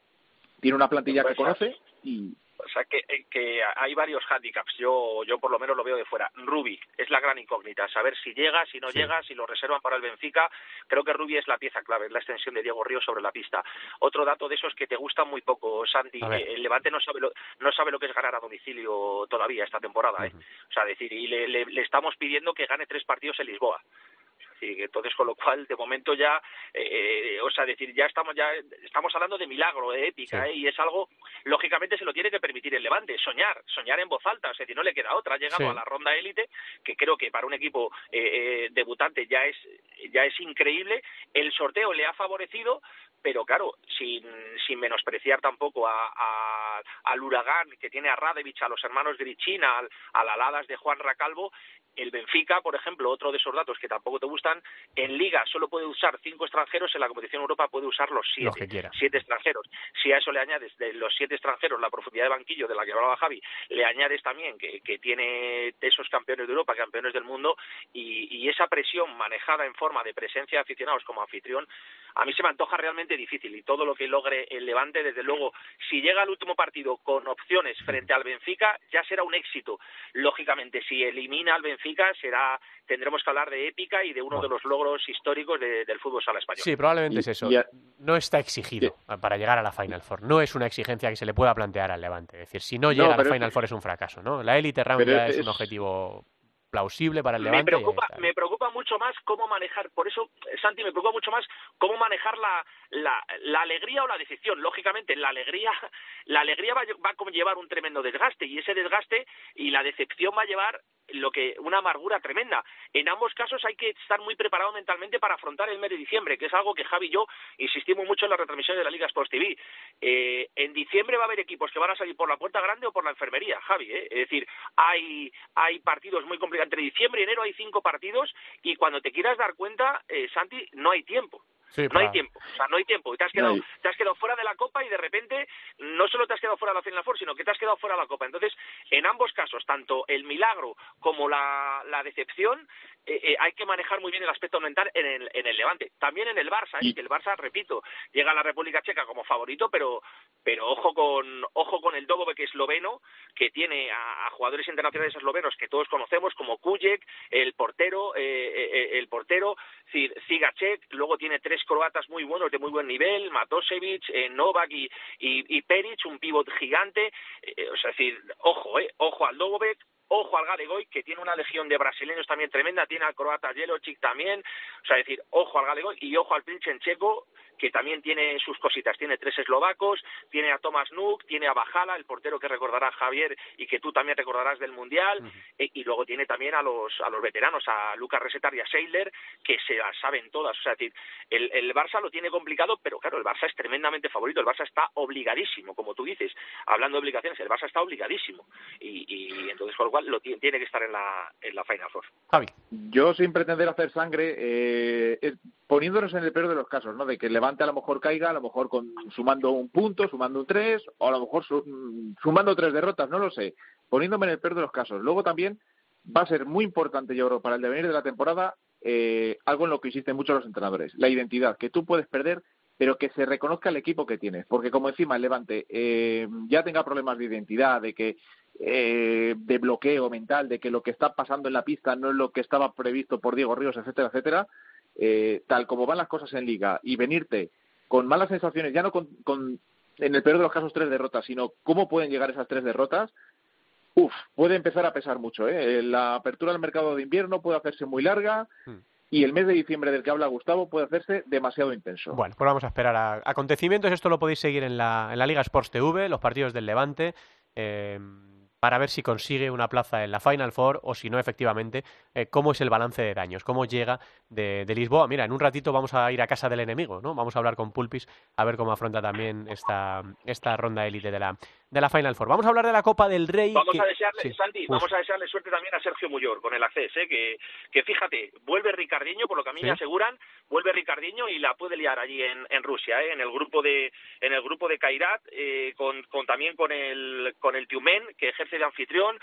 tiene una plantilla que conoce y O sea, que, eh, que hay varios hándicaps. Yo, yo por lo menos lo veo de fuera. Rubi es la gran incógnita. Saber si llega, si no Sí. llega, si lo reservan para el Benfica. Creo que Rubi es la pieza clave, es la extensión de Diego Ríos sobre la pista. Otro dato de esos que te gustan muy poco, ver. eh, El Levante no sabe, lo, no sabe lo que es ganar a domicilio todavía esta temporada. ¿eh? O sea, decir, y le, le- le estamos pidiendo que gane tres partidos en Lisboa. Sí, entonces con lo cual de momento ya eh, o sea decir ya estamos ya estamos hablando de milagro de épica Sí. ¿eh? y es algo lógicamente se lo tiene que permitir el Levante soñar soñar en voz alta o sea si no le queda otra ha llegado Sí. a la ronda élite que creo que para un equipo eh, eh, debutante ya es ya es increíble. El sorteo le ha favorecido, pero claro, sin, sin menospreciar tampoco a, a- al Huracán, que tiene a Radevich, a los hermanos Grichina, al, a la Ladas de Juan Racalvo, el Benfica, por ejemplo, otro de esos datos que tampoco te gustan, en Liga solo puede usar cinco extranjeros, en la competición Europa puede usar los siete, Los que quiera. siete extranjeros. Si a eso le añades de los siete extranjeros la profundidad de banquillo de la que hablaba Javi, le añades también que, que tiene esos campeones de Europa, campeones del mundo, y, y esa presión manejada en forma de presencia de aficionados como anfitrión, a mí se me antoja realmente difícil y todo lo que logre el Levante, desde luego, si llega al último partido con opciones frente al Benfica, ya será un éxito. Lógicamente, si elimina al Benfica, será tendremos que hablar de épica y de uno Bueno. de los logros históricos de- del fútbol sala español. Sí, probablemente Y- es eso. a- No está exigido para llegar a la Final Four. No es una exigencia que se le pueda plantear al Levante. Es decir, si no llega a la es Final Four es un fracaso, ¿no? La Elite Round ya es, es- un objetivo plausible para el me Levante. preocupa, me preocupa mucho más cómo manejar, por eso, Santi, me preocupa mucho más cómo manejar la, la, la alegría o la decepción. Lógicamente, la alegría, la alegría va, va a conllevar un tremendo desgaste y ese desgaste y la decepción va a llevar lo que una amargura tremenda. En ambos casos hay que estar muy preparado mentalmente para afrontar el mes de diciembre, que es algo que Javi y yo insistimos mucho en la retransmisión de la Liga Sports TV. Eh, en diciembre va a haber equipos que van a salir por la puerta grande o por la enfermería, Javi. ¿eh? Es decir, hay, hay partidos muy complicados. Entre diciembre y enero hay cinco partidos y cuando te quieras dar cuenta, eh, Santi, no hay tiempo. Sí, No para- hay tiempo, o sea, no hay tiempo. Y te has, quedado, te has quedado fuera de la Copa y de repente no solo te has quedado fuera de la Final Four, sino que te has quedado fuera de la Copa. Entonces, en ambos casos, tanto el milagro como la, la decepción, eh, eh, hay que manejar muy bien el aspecto mental en el, en el Levante. También en el Barça, ¿eh? Y- que el Barça, repito, llega a la República Checa como favorito, pero pero ojo con ojo con el Dogobek esloveno, que tiene a, a jugadores internacionales eslovenos que todos conocemos, como Kujek, el portero, eh, eh, el portero, Cigacek, luego tiene tres croatas muy buenos, de muy buen nivel, Matosevic, eh, Novak y, y, Peric, un pívot gigante, eh, o sea, decir, ojo, eh, ojo al Dogobek, Ojo al Galegoy, que tiene una legión de brasileños también tremenda, tiene al croata Jelocic también, o sea, decir, ojo al Galegoy y ojo al Checo, que también tiene sus cositas, tiene tres eslovacos, tiene a Thomas Nuk, tiene a Bajala, el portero que recordará Javier y que tú también recordarás del Mundial, e- y luego tiene también a los a los veteranos, a Lucas Resetar y a Seiler, que se las saben todas, o sea, el, el Barça lo tiene complicado, pero claro, el Barça es tremendamente favorito, el Barça está obligadísimo, como tú dices, hablando de obligaciones, el Barça está obligadísimo, y, y entonces con lo cual lo tiene, tiene que estar en la, en la Final Four. Javi. Yo, sin pretender hacer sangre, eh, es- poniéndonos en el peor de los casos, ¿no? De que Levante a lo mejor caiga, a lo mejor con, sumando un punto, sumando un tres, o a lo mejor su- sumando tres derrotas, no lo sé. Poniéndome en el peor de los casos. Luego también va a ser muy importante, yo creo, para el devenir de la temporada, eh, algo en lo que insisten mucho los entrenadores, la identidad, que tú puedes perder, pero que se reconozca el equipo que tienes. Porque como encima el Levante eh, ya tenga problemas de identidad, de que eh, de bloqueo mental, de que lo que está pasando en la pista no es lo que estaba previsto por Diego Ríos, etcétera, etcétera, eh, tal como van las cosas en liga y venirte con malas sensaciones, ya no con, con, en el peor de los casos tres derrotas, sino cómo pueden llegar esas tres derrotas, Uf, puede empezar a pesar mucho. ¿eh? La apertura del mercado de invierno puede hacerse muy larga Hmm. y el mes de diciembre del que habla Gustavo puede hacerse demasiado intenso. Bueno, pues vamos a esperar a acontecimientos. Esto lo podéis seguir en la, en la Liga Sports TV, los partidos del Levante, eh, para ver si consigue una plaza en la Final Four o si no, efectivamente, eh, cómo es el balance de daños, cómo llega de, de Lisboa. Mira, en un ratito vamos a ir a casa del enemigo, ¿no? Vamos a hablar con Pulpis a ver cómo afronta también esta, esta ronda élite de la, de la Final Four. Vamos a hablar de la Copa del Rey. Vamos que- a desearle, sí, Santi, vamos a desearle suerte también a Sergio Muyor con el acceso, ¿eh? que, que fíjate, vuelve Ricardiño, por lo que a mí Sí. me aseguran, vuelve Ricardiño y la puede liar allí en, en Rusia, ¿eh? en el grupo de en el grupo de Kairat, eh, con, con también con el con el Tiumen que ejerce de anfitrión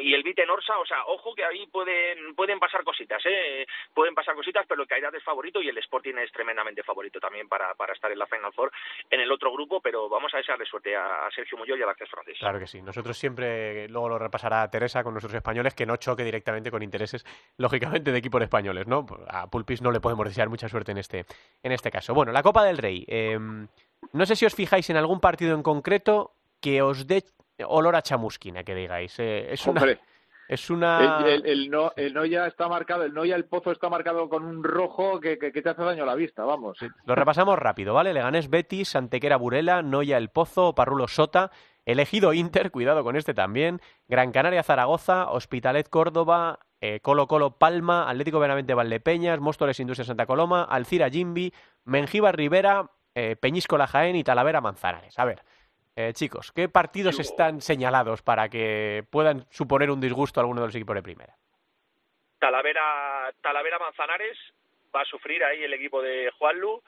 y el Vite Norsa, o sea, ojo que ahí pueden pueden pasar cositas, ¿eh? pueden pasar cositas, pero el Kairat es favorito y el Sporting es tremendamente favorito también para, para estar en la Final Four en el otro grupo, pero vamos a desearle suerte a, a Sergio Muyor y al acceso francés. Claro que sí. Nosotros siempre, luego lo repasará Teresa con nuestros españoles, que no choque directamente con intereses, lógicamente, de equipos españoles, ¿no? A Pulpis no le podemos desear mucha suerte en este, en este caso. Bueno, la Copa del Rey. eh, no sé si os fijáis en algún partido en concreto que os dé olor a chamusquina, que digáis. Eh, es una... Hombre, Es una... el, el, el no, el Noya está marcado, el Noya, el pozo está marcado con un rojo que, que, que te hace daño a la vista, vamos. Lo repasamos rápido, ¿vale? Leganés Betis, Antequera Burela, Noya El Pozo, Parrulo Sota, Elegido Inter, cuidado con este también, Gran Canaria Zaragoza, Hospitalet Córdoba, eh, Colo Colo Palma, Atlético Benavente Valdepeñas, Móstoles Industria Santa Coloma, Alcira Jimbi, Mengíbar Rivera, eh, Peñíscola Jaén y Talavera Manzanares. A ver, eh, chicos, ¿qué partidos están señalados para que puedan suponer un disgusto a alguno de los equipos de primera? Talavera, Talavera Manzanares va a sufrir ahí el equipo de Juanlu.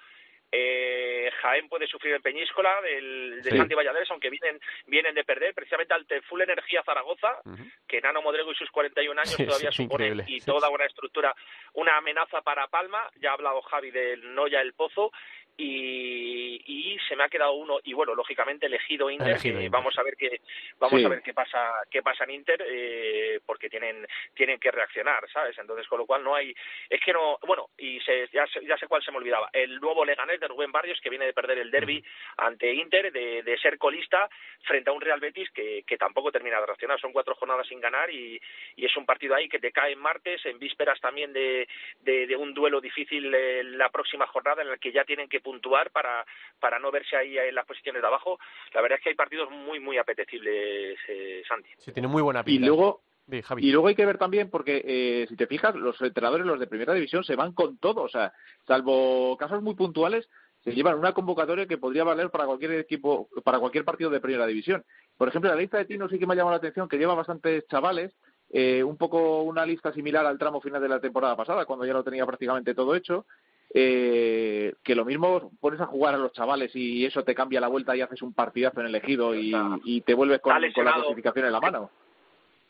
Eh, Jaén puede sufrir en Peñíscola del, de Sí. Santi Valladares, aunque vienen, vienen de perder precisamente al Full Energía Zaragoza, que Nano Modrego y sus 41 años Sí, todavía sí, suponen y toda una estructura, una amenaza para Palma. Ya ha hablado Javi del Noya El Pozo y, y se me ha quedado uno y bueno, lógicamente elegido Inter. Elegido que Inter. Vamos a ver qué vamos Sí. a ver qué pasa qué pasa en Inter eh, porque tienen tienen que reaccionar, ¿sabes? Entonces con lo cual no hay es que no bueno y se, ya sé, ya sé cuál se me olvidaba el nuevo Leganés de Rubén Barrios que viene de perder el derby ante Inter de, de ser colista frente a un Real Betis que, que tampoco termina de reaccionar son cuatro jornadas sin ganar y, y es un partido ahí que te cae en martes en vísperas también de, de, de un duelo difícil eh, la próxima jornada en el que ya tienen que puntuar para para no verse ahí en las posiciones de abajo la verdad es que hay partidos muy muy apetecibles eh, Santi Sí, tiene muy buena Y pinta. luego, Di, Javi. Y luego hay que ver también, porque eh, si te fijas, los entrenadores, los de primera división, se van con todo. O sea, salvo casos muy puntuales, se llevan una convocatoria que podría valer para cualquier equipo, para cualquier partido de primera división. Por ejemplo, la lista de Tino sí que me ha llamado la atención, que lleva bastantes chavales, eh, un poco una lista similar al tramo final de la temporada pasada, cuando ya lo tenía prácticamente todo hecho. Eh, que lo mismo pones a jugar a los chavales y eso te cambia la vuelta y haces un partidazo en el ejido y, y te vuelves con, la clasificación en la mano.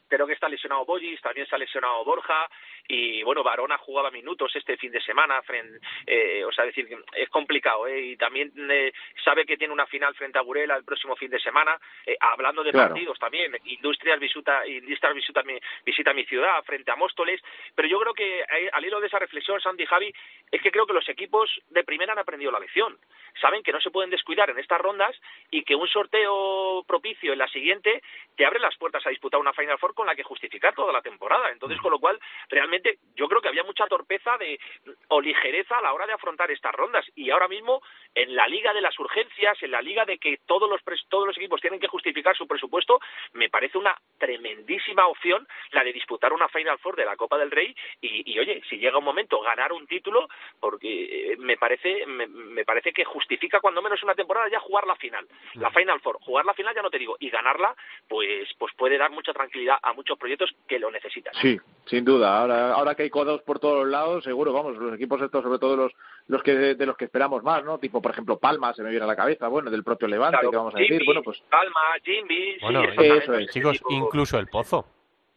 Creo que está lesionado Bollis, también se ha lesionado Borja y bueno, Barona jugaba minutos este fin de semana, frente, eh, o sea, decir, es complicado ¿eh? y también eh, sabe que tiene una final frente a Burela el próximo fin de semana, eh, hablando de Claro. partidos también, Industrias visita, Industrias visita mi, visita mi ciudad frente a Móstoles, pero yo creo que eh, al hilo de esa reflexión, Sandy y Javi, es que creo que los equipos de primera han aprendido la lección, saben que no se pueden descuidar en estas rondas y que un sorteo propicio en la siguiente te abre las puertas a disputar una Final Four con la que justificar toda la temporada. Entonces, con lo cual, realmente yo creo que había mucha torpeza de o ligereza a la hora de afrontar estas rondas. Y ahora mismo, en la liga de las urgencias, en la liga de que todos los todos los equipos tienen que justificar su presupuesto, me parece una tremendísima opción la de disputar una Final Four de la Copa del Rey. Y, y, oye, si llega un momento ganar un título, porque eh, me parece me, me parece que justifica cuando menos una temporada ya jugar la final, la Final Four, jugar la final ya no te digo y ganarla, pues pues puede dar mucha tranquilidad a muchos proyectos que lo necesitan. Sí, sin duda. Ahora, ahora que hay codos por todos los lados, seguro, vamos, los equipos estos, sobre todo los, los que de los que esperamos más, ¿no? Tipo, por ejemplo, Palma se me viene a la cabeza, bueno, del propio Levante, Claro, que vamos a decir, Jimmy, bueno, pues Palma, Jimby, Bueno, sí, eso es. chicos, tipo- incluso el Pozo.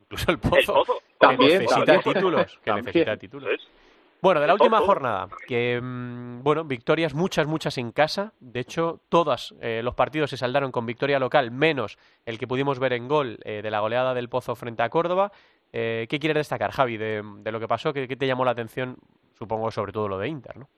Incluso el el Pozo. Pozo, que También, necesita también. títulos. Que También. necesita títulos. Es. Bueno, de la El última Pozo. jornada, que mm, bueno, victorias muchas, muchas en casa. De hecho, todos los partidos se saldaron con victoria local, menos el que pudimos ver en gol eh, de la goleada del Pozo frente a Córdoba. Eh, ¿Qué quieres destacar, Javi, de, de lo que pasó? ¿Qué, qué te llamó la atención? Supongo sobre todo lo de Inter, ¿no?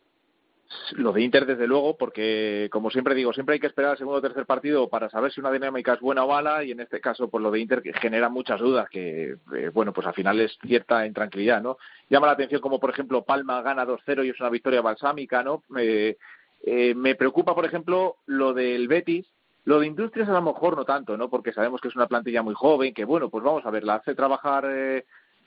Lo de Inter, desde luego, porque, como siempre digo, siempre hay que esperar al segundo o tercer partido para saber si una dinámica es buena o mala, y en este caso, pues lo de Inter que genera muchas dudas, que, eh, bueno, pues al final es cierta intranquilidad, ¿no? Llama la atención como, por ejemplo, Palma gana 2-0 y es una victoria balsámica, ¿no? Eh, eh, me preocupa, por ejemplo, lo del Betis, lo de Industrias a lo mejor no tanto, ¿no? Porque sabemos que es una plantilla muy joven, que bueno, pues vamos a ver, la hace trabajar eh,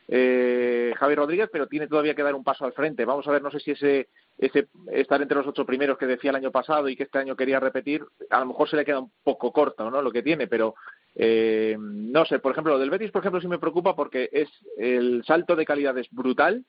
eh, Javi Rodríguez, pero tiene todavía que dar un paso al frente. Vamos a ver, no sé si ese, ese estar entre los ocho primeros que decía el año pasado y que este año quería repetir, a lo mejor se le queda un poco corto, ¿no? Lo que tiene, pero eh, no sé, por ejemplo, lo del Betis, por ejemplo, sí me preocupa porque es el salto de calidad es brutal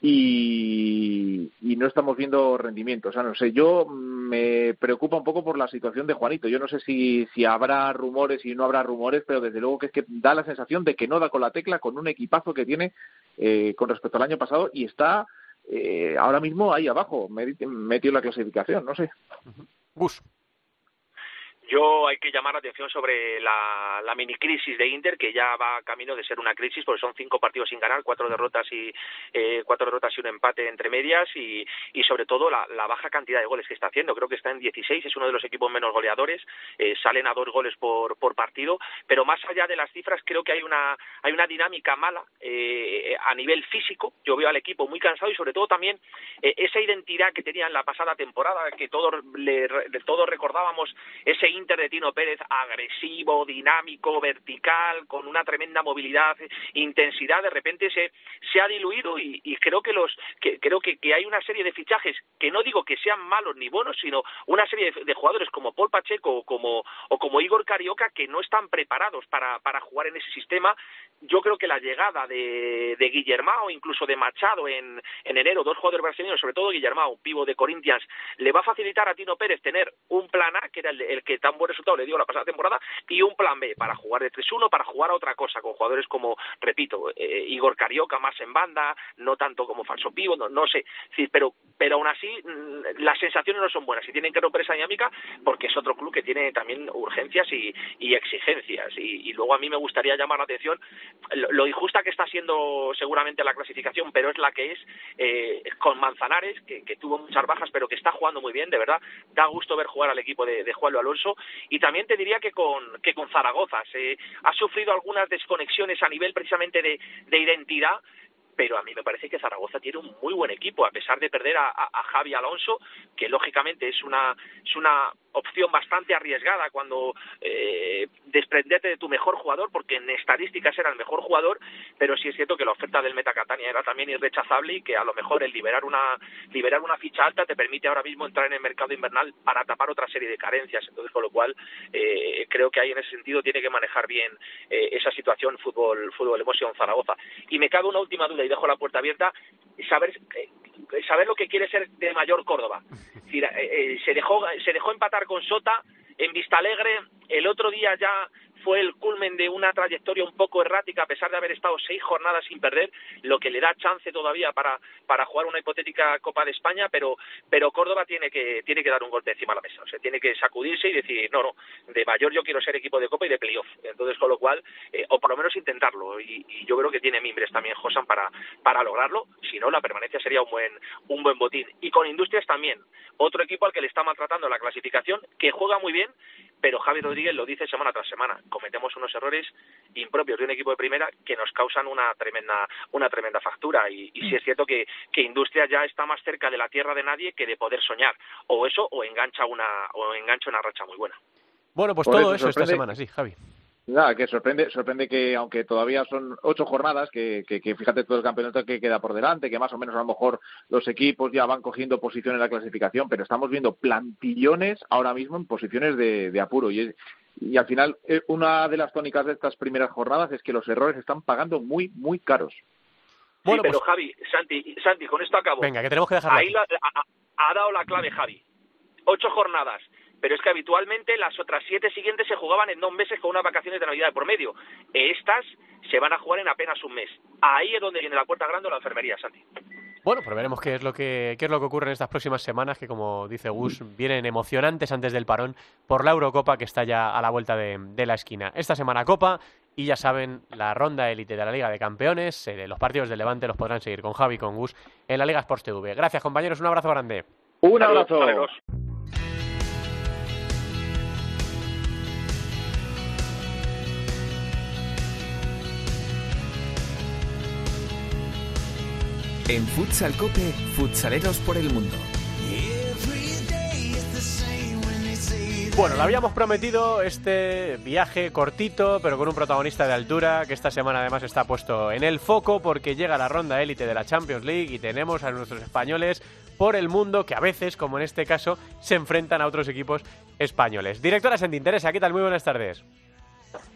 y, y no estamos viendo rendimiento. O sea, no sé, yo me preocupa un poco por la situación de Juanito. Yo no sé si, si habrá rumores y no habrá rumores, pero desde luego que es que da la sensación de que no da con la tecla con un equipazo que tiene eh, con respecto al año pasado y está eh, ahora mismo ahí abajo, metido en la clasificación, no sé. Gus. Yo hay que llamar la atención sobre la, mini crisis de Inter, que ya va camino de ser una crisis, porque son cinco partidos sin ganar, cuatro derrotas y eh, cuatro derrotas y un empate entre medias, y, y sobre todo la, la, baja cantidad de goles que está haciendo. Creo que está en 16, es uno de los equipos menos goleadores, eh, salen a dos goles por, por partido, pero más allá de las cifras, creo que hay una hay una dinámica mala eh, a nivel físico. Yo veo al equipo muy cansado y sobre todo también eh, esa identidad que tenía en la pasada temporada, que todos le, todos recordábamos ese Inter de Tino Pérez agresivo, dinámico, vertical, con una tremenda movilidad, intensidad, de repente se, se ha diluido y, creo que los que, creo que, hay una serie de fichajes que no digo que sean malos ni buenos, sino una serie de, jugadores como Paul Pacheco o como, o como Igor Carioca que no están preparados para, para jugar en ese sistema. Yo creo que la llegada de, de Guillermao, incluso de Machado en, en enero, dos jugadores brasileños, sobre todo Guillermao, pivo de Corinthians, le va a facilitar a Tino Pérez tener un plan A, que era el que tan buen resultado le dio la pasada temporada, y un plan B para jugar de 3-1, para jugar a otra cosa, con jugadores como, repito, eh, Igor Carioca más en banda, no tanto como falso pivo, no, no sé, pero, pero aún así mm, las sensaciones no son buenas y tienen que romper esa dinámica porque es otro club que tiene también urgencias y, y exigencias. Y, luego a mí me gustaría llamar la atención lo, injusta que está siendo seguramente la clasificación, pero es la que es eh, con Manzanares, que, que, tuvo muchas bajas, pero que está jugando muy bien, de verdad. Da gusto ver jugar al equipo de, de Juan Alonso. Y también te diría que con, que con Zaragoza. Se ha sufrido algunas desconexiones a nivel precisamente de, de identidad pero a mí me parece que Zaragoza tiene un muy buen equipo, a pesar de perder a, a, Javi Alonso, que lógicamente es una, es una opción bastante arriesgada cuando eh, desprenderte de tu mejor jugador, porque en estadísticas era el mejor jugador, pero sí es cierto que la oferta del Meta Catania era también irrechazable y que a lo mejor el liberar una, liberar una ficha alta te permite ahora mismo entrar en el mercado invernal para tapar otra serie de carencias. Entonces, con lo cual, eh, creo que ahí en ese sentido tiene que manejar bien eh, esa situación fútbol, fútbol emoción Zaragoza. Y me cabe una última duda y dejo la puerta abierta, saber saber lo que quiere ser de mayor Córdoba. Decir, eh, se dejó se dejó empatar con Sota en Vista Alegre, el otro día ya fue el culmen de una trayectoria un poco errática a pesar de haber estado seis jornadas sin perder, lo que le da chance todavía para, para jugar una hipotética Copa de España, pero, pero Córdoba tiene que, tiene que dar un golpe encima de la mesa, o sea, tiene que sacudirse y decir, no, no, de mayor yo quiero ser equipo de Copa y de playoff, entonces con lo cual, eh, o por lo menos intentarlo, y, y, yo creo que tiene mimbres también Josan para, para lograrlo, si no la permanencia sería un buen, un buen botín, y con Industrias también, otro equipo al que le está maltratando la clasificación, que juega muy bien, pero Javi Rodríguez lo dice semana tras semana, cometemos unos errores impropios de un equipo de primera que nos causan una tremenda una tremenda factura. Y, y sí es cierto que, que Industria ya está más cerca de la tierra de nadie que de poder soñar. O eso o engancha una o engancha una racha muy buena. Bueno pues Por todo eso, eso esta semana sí Javi Nada, que sorprende, sorprende que aunque todavía son ocho jornadas, que, que, que, fíjate todo el campeonato que queda por delante, que más o menos a lo mejor los equipos ya van cogiendo posición en la clasificación, pero estamos viendo plantillones ahora mismo en posiciones de, de apuro. Y, y al final, eh, una de las tónicas de estas primeras jornadas es que los errores están pagando muy, muy caros. Bueno, sí, pero pues... Javi, Santi, Santi, con esto acabo. Venga, que tenemos que dejar. Ahí la, ha, ha dado la clave Javi. Ocho jornadas pero es que habitualmente las otras siete siguientes se jugaban en dos meses con unas vacaciones de Navidad de por medio. Estas se van a jugar en apenas un mes. Ahí es donde viene la puerta grande de la enfermería, Santi. Bueno, pues veremos qué es lo que qué es lo que ocurre en estas próximas semanas, que como dice Gus, vienen emocionantes antes del parón por la Eurocopa que está ya a la vuelta de, de la esquina. Esta semana Copa y ya saben, la ronda élite de la Liga de Campeones, eh, los partidos del Levante los podrán seguir con Javi y con Gus en la Liga Sports TV. Gracias compañeros, un abrazo grande. Un abrazo. Saludos. En Futsal Cope, futsaleros por el mundo. Bueno, lo habíamos prometido este viaje cortito, pero con un protagonista de altura, que esta semana además está puesto en el foco porque llega la ronda élite de la Champions League y tenemos a nuestros españoles por el mundo que a veces, como en este caso, se enfrentan a otros equipos españoles. Directora Santi Interesa, ¿qué tal? Muy buenas tardes.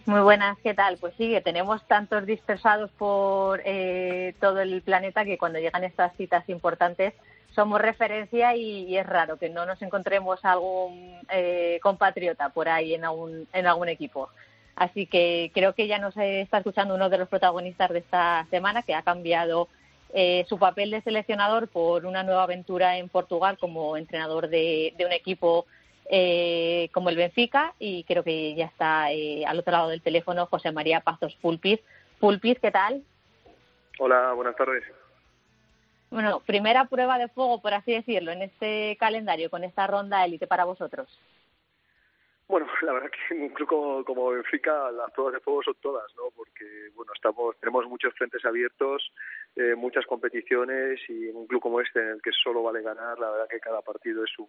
Muy buenas, ¿qué tal? Pues sí, tenemos tantos dispersados por eh, todo el planeta que cuando llegan estas citas importantes somos referencia y, y es raro que no nos encontremos algún eh, compatriota por ahí en algún, en algún equipo. Así que creo que ya nos está escuchando uno de los protagonistas de esta semana que ha cambiado eh, su papel de seleccionador por una nueva aventura en Portugal como entrenador de, de un equipo eh, como el Benfica y creo que ya está eh, al otro lado del teléfono José María Pazos Pulpiz. Pulpiz, ¿qué tal? Hola, buenas tardes. Bueno, primera prueba de fuego, por así decirlo, en este calendario, con esta ronda élite para vosotros. Bueno, la verdad que en un club como, Benfica las pruebas de fuego son todas, ¿no? Porque bueno, estamos tenemos muchos frentes abiertos, eh, muchas competiciones y en un club como este en el que solo vale ganar, la verdad que cada partido es un,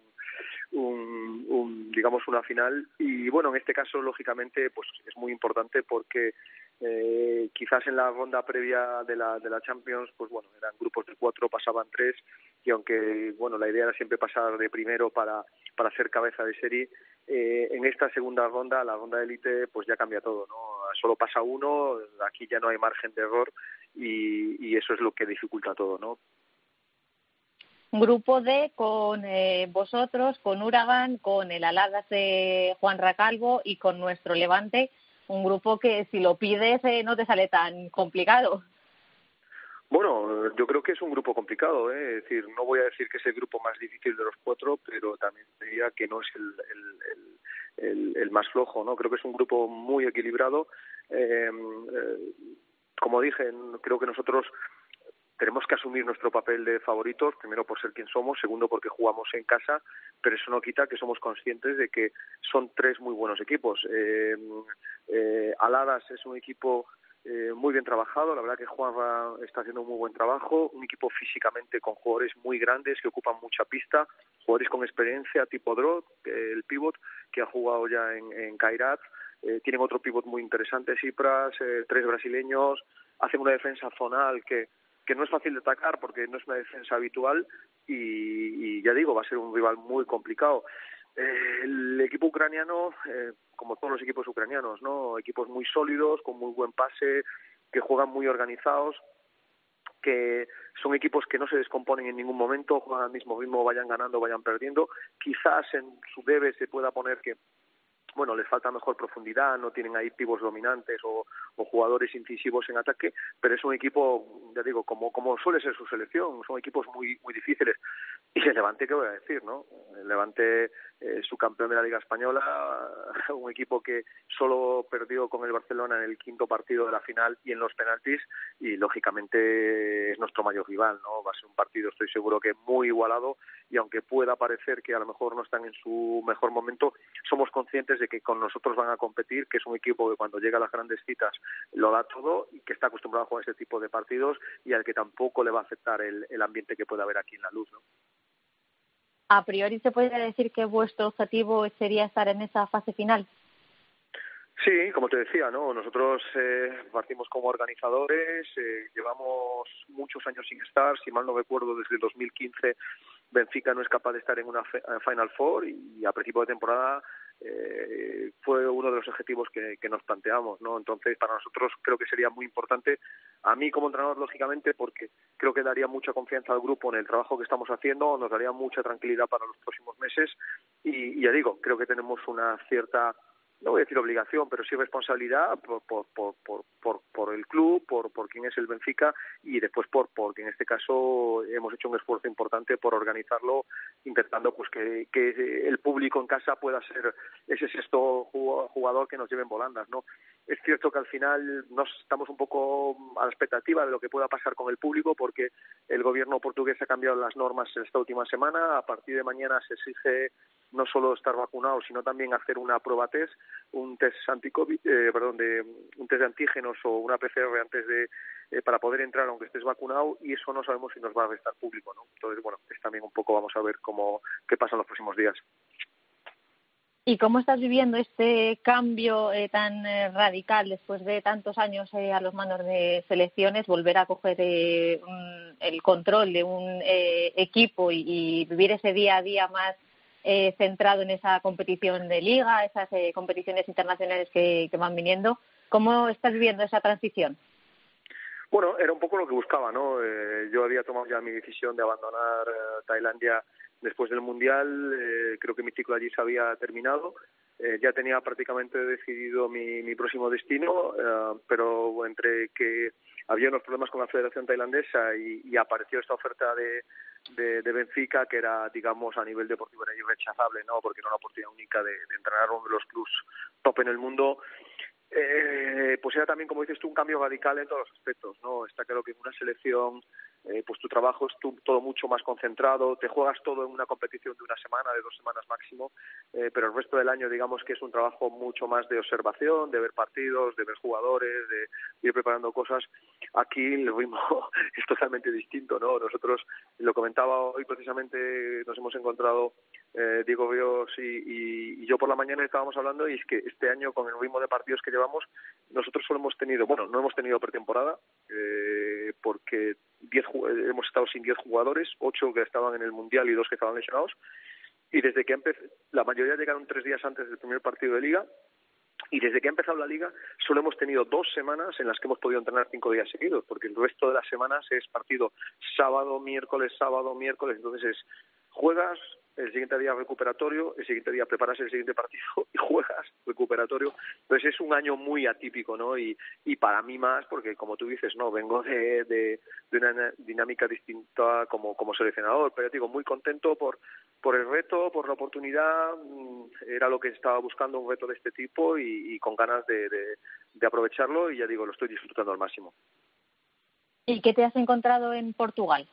un, digamos una final y bueno en este caso lógicamente pues es muy importante porque eh, quizás en la ronda previa de la de la Champions pues bueno eran grupos de cuatro pasaban tres y aunque bueno la idea era siempre pasar de primero para para ser cabeza de serie eh, en esta segunda ronda la ronda de élite pues ya cambia todo no solo pasa uno aquí ya no hay margen de error y, y eso es lo que dificulta todo no Grupo D con eh, vosotros, con Uragan, con el Aladas de Juan Racalvo y con nuestro Levante, un grupo que si lo pides eh, no te sale tan complicado. Bueno, yo creo que es un grupo complicado, ¿eh? es decir, no voy a decir que es el grupo más difícil de los cuatro, pero también diría que no es el, el, más flojo, ¿no? Creo que es un grupo muy equilibrado. Eh, eh, como dije, creo que nosotros tenemos que asumir nuestro papel de favoritos, primero por ser quien somos, segundo porque jugamos en casa, pero eso no quita que somos conscientes de que son tres muy buenos equipos. Eh, eh, Aladas es un equipo eh, muy bien trabajado, la verdad que Juanra está haciendo un muy buen trabajo, un equipo físicamente con jugadores muy grandes que ocupan mucha pista, jugadores con experiencia tipo Drot, el pivot que ha jugado ya en, en eh, tienen otro pivot muy interesante, Cipras, eh, tres brasileños, hacen una defensa zonal que que no es fácil de atacar porque no es una defensa habitual. Y, y ya digo, va a ser un rival muy complicado. Eh, el equipo ucraniano, eh, como todos los equipos ucranianos, ¿no? Equipos muy sólidos, con muy buen pase, que juegan muy organizados, que son equipos que no se descomponen en ningún momento, juegan al mismo ritmo, vayan ganando, vayan perdiendo. Quizás en su debe se pueda poner que bueno, les falta mejor profundidad, no tienen ahí pivos dominantes o, jugadores incisivos en ataque, pero es un equipo, ya digo, como, como suele ser su selección, son equipos muy, muy difíciles. Y el Levante, ¿qué voy a decir, no? El Levante, eh, su campeón de la Liga Española, un equipo que solo perdió con el Barcelona en el quinto partido de la final y en los penaltis, y lógicamente es nuestro mayor rival, ¿no? Va a ser un partido, estoy seguro que muy igualado, y aunque pueda parecer que a lo mejor no están en su mejor momento, somos conscientes de que con nosotros van a competir, que es un equipo que cuando llega a las grandes citas lo da todo y que está acostumbrado a jugar ese tipo de partidos y al que tampoco le va a afectar el, el ambiente que pueda haber aquí en la luz, ¿no? A priori se podría decir que vuestro objetivo sería estar en esa fase final. Sí, como te decía, ¿no? Nosotros eh, partimos como organizadores, eh, llevamos muchos años sin estar, si mal no recuerdo, desde el 2015 Benfica no es capaz de estar en una Final Four y a principio de temporada eh, fue uno de los objetivos que, nos planteamos, ¿no? Entonces, para nosotros creo que sería muy importante, a mí como entrenador, lógicamente, porque creo que daría mucha confianza al grupo en el trabajo que estamos haciendo, nos daría mucha tranquilidad para los próximos meses y ya digo, creo que tenemos una cierta no voy a decir obligación, pero sí responsabilidad por, por, por, por, por, el club, por, por quien es el Benfica y después por porque en este caso hemos hecho un esfuerzo importante por organizarlo, intentando pues que, que el público en casa pueda ser ese sexto jugador que nos lleve en volandas, ¿no? Es cierto que al final nos estamos un poco a la expectativa de lo que pueda pasar con el público porque el gobierno portugués ha cambiado las normas esta última semana. A partir de mañana se exige no solo estar vacunado, sino también hacer una prueba test, un test anticovid, eh, perdón, de un test de antígenos o una PCR antes de eh, para poder entrar aunque estés vacunado y eso no sabemos si nos va a restar público, ¿no? Entonces, bueno, es también un poco vamos a ver cómo qué pasa en los próximos días. ¿Y cómo estás viviendo este cambio eh, tan eh, radical después de tantos años eh, a los manos de selecciones, volver a coger eh, un, el control de un eh, equipo y, vivir ese día a día más centrado en esa competición de liga, esas competiciones internacionales que, que van viniendo? ¿Cómo estás viviendo esa transición? Bueno, era un poco lo que buscaba, ¿no? Yo había tomado ya mi decisión de abandonar Tailandia después del Mundial, eh, creo que mi ciclo allí se había terminado, eh, ya tenía prácticamente decidido mi, mi próximo destino, eh, pero entre que había unos problemas con la Federación Tailandesa y, apareció esta oferta de, de, Benfica, que era, digamos, a nivel deportivo era irrechazable, ¿no? porque era una oportunidad única de, de entrenar uno de los clubs top en el mundo, eh, pues era también, como dices tú, un cambio radical en todos los aspectos, ¿no? Está claro que en una selección eh, pues tu trabajo es tu- todo mucho más concentrado, te juegas todo en una competición de una semana, de dos semanas máximo, eh, pero el resto del año digamos que es un trabajo mucho más de observación, de ver partidos, de ver jugadores, de ir preparando cosas. Aquí el ritmo es totalmente distinto, ¿no? Nosotros, lo comentaba hoy precisamente, nos hemos encontrado eh, Diego Ríos y, y- y yo por la mañana estábamos hablando y es que este año con el ritmo de partidos que llevamos, nosotros solo hemos tenido, bueno, no hemos tenido pretemporada eh, porque diez, eh, hemos estado sin 10 jugadores, ocho que estaban en el Mundial y dos que estaban lesionados. Y desde que empecé, la mayoría llegaron tres días antes del primer partido de liga. Y desde que ha empezado la liga, solo hemos tenido dos semanas en las que hemos podido entrenar cinco días seguidos, porque el resto de las semanas es partido sábado, miércoles, sábado, miércoles. Entonces es juegas, el siguiente día recuperatorio, el siguiente día preparas el siguiente partido y juegas recuperatorio. Entonces es un año muy atípico, ¿no? Y, y para mí más, porque como tú dices, no, vengo de, de, una dinámica distinta como, como seleccionador, pero digo, muy contento por, por el reto, por la oportunidad, mm, era lo que estaba buscando, un reto de este tipo y, y con ganas de, de, de aprovecharlo y ya digo, lo estoy disfrutando al máximo. ¿Y qué te has encontrado en Portugal?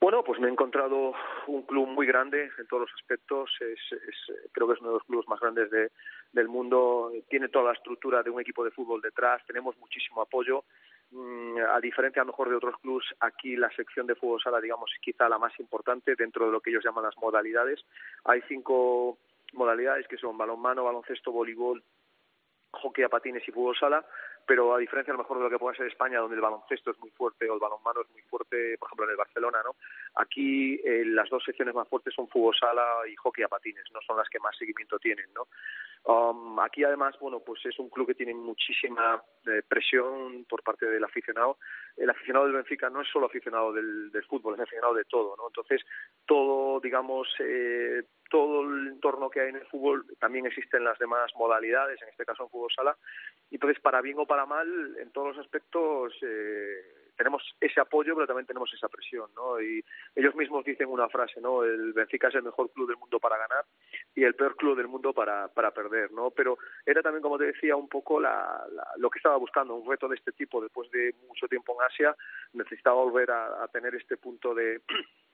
Bueno, pues me he encontrado un club muy grande en todos los aspectos. Es, es- creo que es uno de los clubes más grandes de- del mundo. Tiene toda la estructura de un equipo de fútbol detrás. Tenemos muchísimo apoyo. Mm, a diferencia a lo mejor de otros clubes, aquí la sección de fútbol sala, digamos, es quizá la más importante dentro de lo que ellos llaman las modalidades. Hay cinco modalidades que son balonmano, baloncesto, voleibol, hockey a patines y fútbol sala, pero a diferencia a lo mejor de lo que pueda ser España, donde el baloncesto es muy fuerte o el balonmano es muy fuerte, por ejemplo en el Barcelona, ¿no? Aquí eh, las dos secciones más fuertes son fútbol sala y hockey a patines, no son las que más seguimiento tienen, ¿no? Um, aquí además, bueno, pues es un club que tiene muchísima eh, presión por parte del aficionado. El aficionado del Benfica no es solo aficionado del, del fútbol, es aficionado de todo, ¿no? Entonces, todo, digamos, eh, todo el entorno que hay en el fútbol también existe en las demás modalidades, en este caso en fútbol sala. Entonces, para bien o para mal, en todos los aspectos eh, tenemos ese apoyo, pero también tenemos esa presión, ¿no? Y ellos mismos dicen una frase, ¿no? El Benfica es el mejor club del mundo para ganar y el peor club del mundo para, para perder, ¿no? Pero era también, como te decía, un poco la, lo que estaba buscando, un reto de este tipo después de mucho tiempo en Asia, necesitaba volver a, a tener este punto de,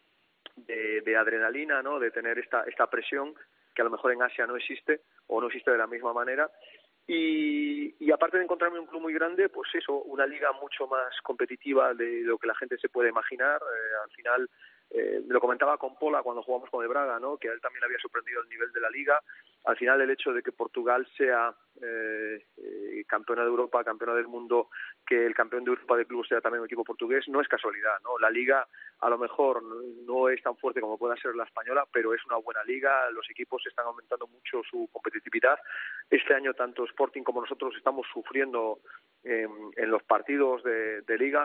de, de adrenalina, ¿no? De tener esta, esta presión que a lo mejor en Asia no existe o no existe de la misma manera. Y, y aparte de encontrarme un club muy grande, pues eso, una liga mucho más competitiva de lo que la gente se puede imaginar. Eh, al final, eh, lo comentaba con Pola cuando jugamos con el Braga, ¿no? que a él también le había sorprendido el nivel de la liga. Al final, el hecho de que Portugal sea eh, eh, campeona de Europa, campeona del mundo, que el campeón de Europa de clubes sea también un equipo portugués, no es casualidad. ¿no? La liga a lo mejor no- es tan fuerte como pueda ser la española, pero es una buena liga. Los equipos están aumentando mucho su competitividad. Este año, tanto Sporting como nosotros estamos sufriendo en, en los partidos de, de liga.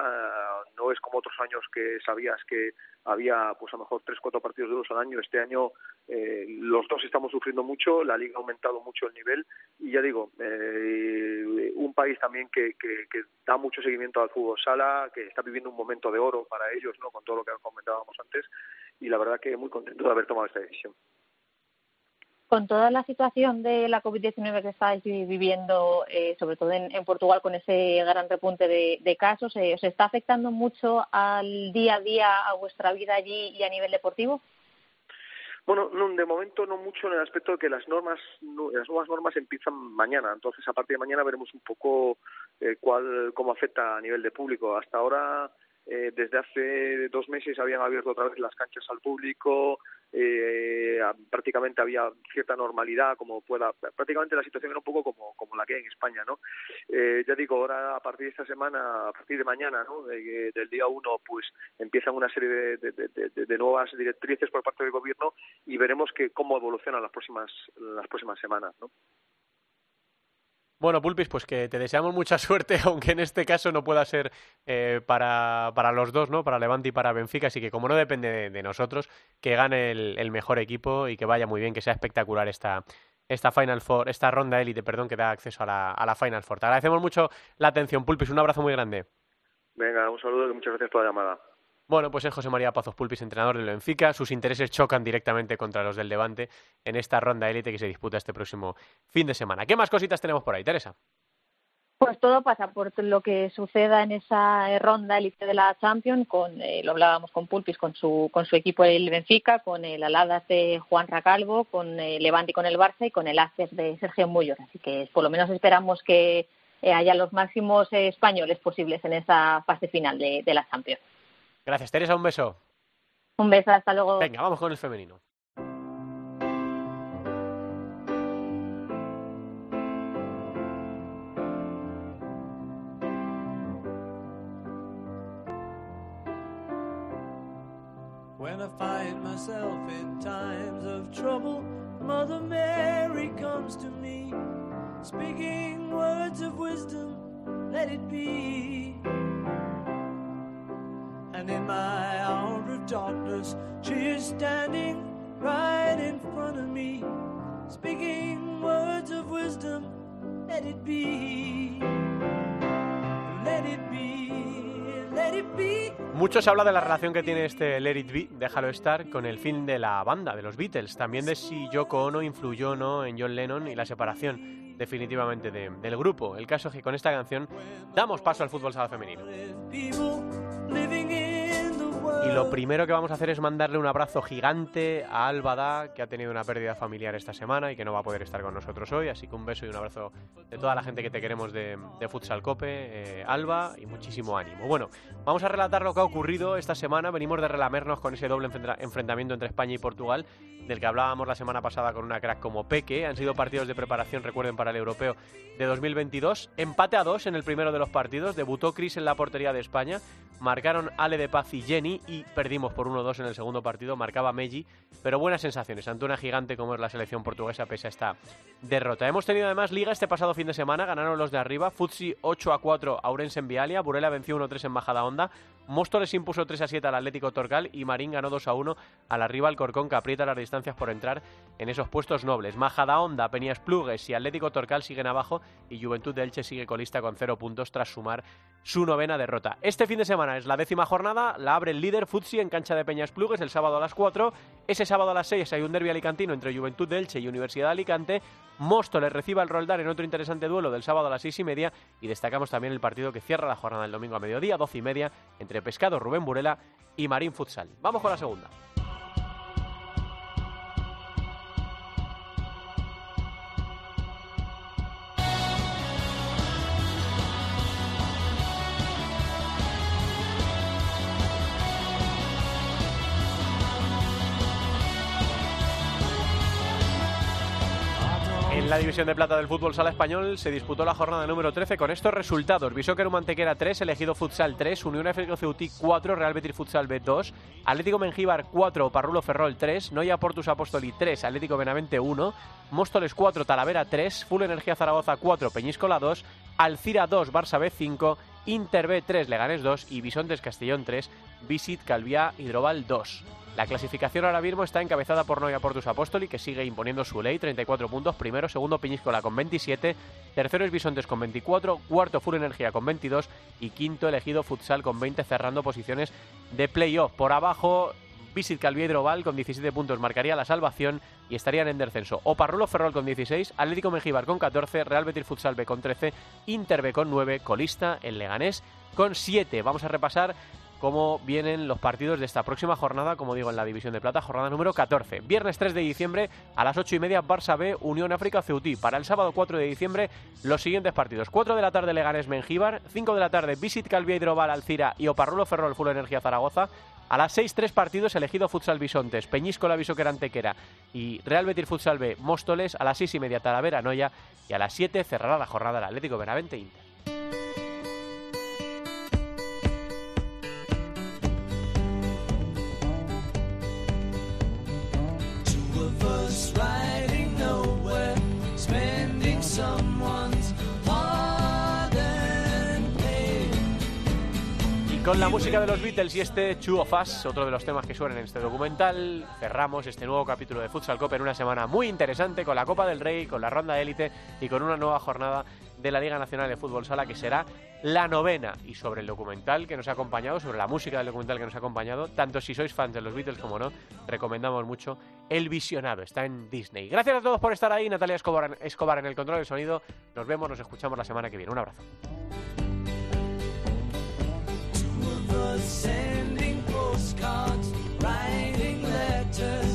No es como otros años que sabías que había, pues a lo mejor tres, cuatro partidos duros al año. Este año eh, los dos estamos sufriendo mucho. La liga ha aumentado mucho el nivel y ya digo, eh, un país también que, que, que da mucho seguimiento al fútbol sala, que está viviendo un momento de oro para ellos, ¿no? Con todo lo que comentábamos antes y la verdad que muy contento de haber tomado esta decisión. Con toda la situación de la COVID-19 que estáis vi- viviendo, eh, sobre todo en, Portugal, con ese gran repunte de, de casos, eh, ¿os está afectando mucho al día a día, a vuestra vida allí y a nivel deportivo? Bueno, no, de momento no mucho en el aspecto de que las normas, no- las nuevas normas empiezan mañana. Entonces, a partir de mañana veremos un poco eh, cuál, cómo afecta a nivel de público. Hasta ahora, eh, desde hace dos meses habían abierto otra vez las canchas al público. Eh, prácticamente había cierta normalidad, como pueda. Prácticamente la situación era un poco como, como la que hay en España, ¿no? Eh, ya digo, ahora a partir de esta semana, a partir de mañana, ¿no? De- del día uno, pues empiezan una serie de- de- de nuevas directrices por parte del gobierno y veremos que cómo evolucionan las próximas las próximas semanas, ¿no? Bueno, Pulpis, pues que te deseamos mucha suerte, aunque en este caso no pueda ser eh, para, para los dos, ¿no? Para Levante y para Benfica, así que como no depende de, nosotros, que gane el, el mejor equipo y que vaya muy bien, que sea espectacular esta, esta Final Four, esta ronda élite, perdón, que da acceso a la, a la Final Four. Te agradecemos mucho la atención, Pulpis, un abrazo muy grande. Venga, un saludo y muchas gracias por la llamada. Bueno, pues es José María Pazos Pulpis, entrenador del Benfica. Sus intereses chocan directamente contra los del Levante en esta ronda élite que se disputa este próximo fin de semana. ¿Qué más cositas tenemos por ahí, Teresa? Pues todo pasa por lo que suceda en esa ronda élite de la Champions, con, eh, lo hablábamos con Pulpis, con su, con su equipo el Benfica, con el Aladas de Juan Racalvo, con el Levante y con el Barça y con el Aces de Sergio Muyor. Así que por lo menos esperamos que eh, haya los máximos eh, españoles posibles en esa fase final de, de la Champions. Gracias, Teresa, un beso. Un beso, hasta luego. Venga, vamos con el femenino. When I find myself in times of trouble, Mother Mary comes to me, speaking words of wisdom, let it be. And. Mucho se habla de la relación que tiene este Let It Be, Déjalo Estar, con el fin de la banda, de los Beatles. También de si Yoko Ono influyó o no en John Lennon y la separación definitivamente de- del grupo. El caso es que con esta canción damos paso al fútbol sala femenino. Y lo primero que vamos a hacer es mandarle un abrazo gigante a Alba Da, que ha tenido una pérdida familiar esta semana y que no va a poder estar con nosotros hoy. Así que un beso y un abrazo de toda la gente que te queremos de, Futsal Cope, eh, Alba, y muchísimo ánimo. Bueno, vamos a relatar lo que ha ocurrido esta semana. Venimos de relamernos con ese doble enfrenta- enfrentamiento entre España y Portugal, del que hablábamos la semana pasada con una crack como Peque. Han sido partidos de preparación, recuerden, para el europeo de 2022. Empate a dos en el primero de los partidos. Debutó Cris en la portería de España. Marcaron Ale de Paz y Jenny y perdimos por 1-2 en el segundo partido. Marcaba Meji, pero buenas sensaciones ante una gigante como es la selección portuguesa pese a esta derrota. Hemos tenido además liga este pasado fin de semana. Ganaron los de arriba. Futsi 8-4 a Ourense en Vialia. Burela venció 1-3 en Majadahonda. Móstoles impuso 3-7 al Atlético Torcal y Marín ganó 2-1 al arriba Alcorcón que aprieta las distancias por entrar en esos puestos nobles. Majadahonda, Peñas Plugues y Atlético Torcal siguen abajo y Juventud de Elche sigue colista con 0 puntos tras sumar su novena derrota. Este fin de semana es la décima jornada, la abre el líder Futsi en cancha de Peñas Plugues el sábado a las 4. Ese sábado a las 6 hay un derbi alicantino entre Juventud de y Universidad de Alicante. Móstoles recibe al Roldán en otro interesante duelo del sábado a las 6 y media y destacamos también el partido que cierra la jornada del domingo a mediodía, 12 y media, entre Pescado Rubén Burela y Marín Futsal. Vamos con la segunda. División de plata del fútbol sala español se disputó la jornada número 13 con estos resultados. Bisóquero Mantequera 3, Elegido Futsal 3, Unión Atlético Ceutí 4, Real Betis Futsal B 2, Atlético Mengíbar 4, Parrulo Ferrol 3, Noia Portus Apóstoli 3, Atlético Benavente 1, Móstoles 4, Talavera 3, Full Energía Zaragoza 4, Peñíscola 2, Alcira 2, Barça B 5, Inter B 3, Leganés 2 y Bisontes Castellón 3, Visit Calviá Hidrobal 2. La clasificación ahora mismo está encabezada por Noia Portus Apóstoli, que sigue imponiendo su ley, 34 puntos. Primero, segundo Peñíscola con 27. Tercero es Bisontes con 24. Cuarto Full Energía con 22. Y quinto elegido Futsal con 20, cerrando posiciones de playoff. Por abajo, Visit Calviá Hidrobal con 17 puntos marcaría la salvación y estarían en descenso. O Parrulo Ferrol con 16, Atlético Mengíbar con 14, Real Betis Futsal B con 13, Inter B con 9, colista el Leganés con 7. Vamos a repasar cómo vienen los partidos de esta próxima jornada, como digo, en la División de Plata, jornada número 14. Viernes 3 de diciembre a las 8 y media, Barça B, Unión África, Ceutí. Para el sábado 4 de diciembre, los siguientes partidos. 4 de la tarde, Leganés Mengíbar. 5 de la tarde, Visit Calvia Hidrobal, Alcira y Oparrulo Ferrol, Full Energía Zaragoza. A las 6, tres partidos, elegido Futsal Bisontes, Peñíscola Visoquera Antequera y Real Betis Futsal B, Móstoles. A las 6 y media, Talavera Noya. Y a las 7 cerrará la jornada el Atlético Benavente Inter. Con la música de los Beatles y este Two of Us, otro de los temas que suenan en este documental, cerramos este nuevo capítulo de Futsal Copa en una semana muy interesante con la Copa del Rey, con la ronda élite y con una nueva jornada de la Liga Nacional de Fútbol Sala, que será la novena. Y sobre el documental que nos ha acompañado, sobre la música del documental que nos ha acompañado, tanto si sois fans de los Beatles como no, recomendamos mucho El Visionado. Está en Disney. Gracias a todos por estar ahí. Natalia Escobar, en el control del sonido. Nos vemos, nos escuchamos la semana que viene. Un abrazo. Sending postcards, writing letters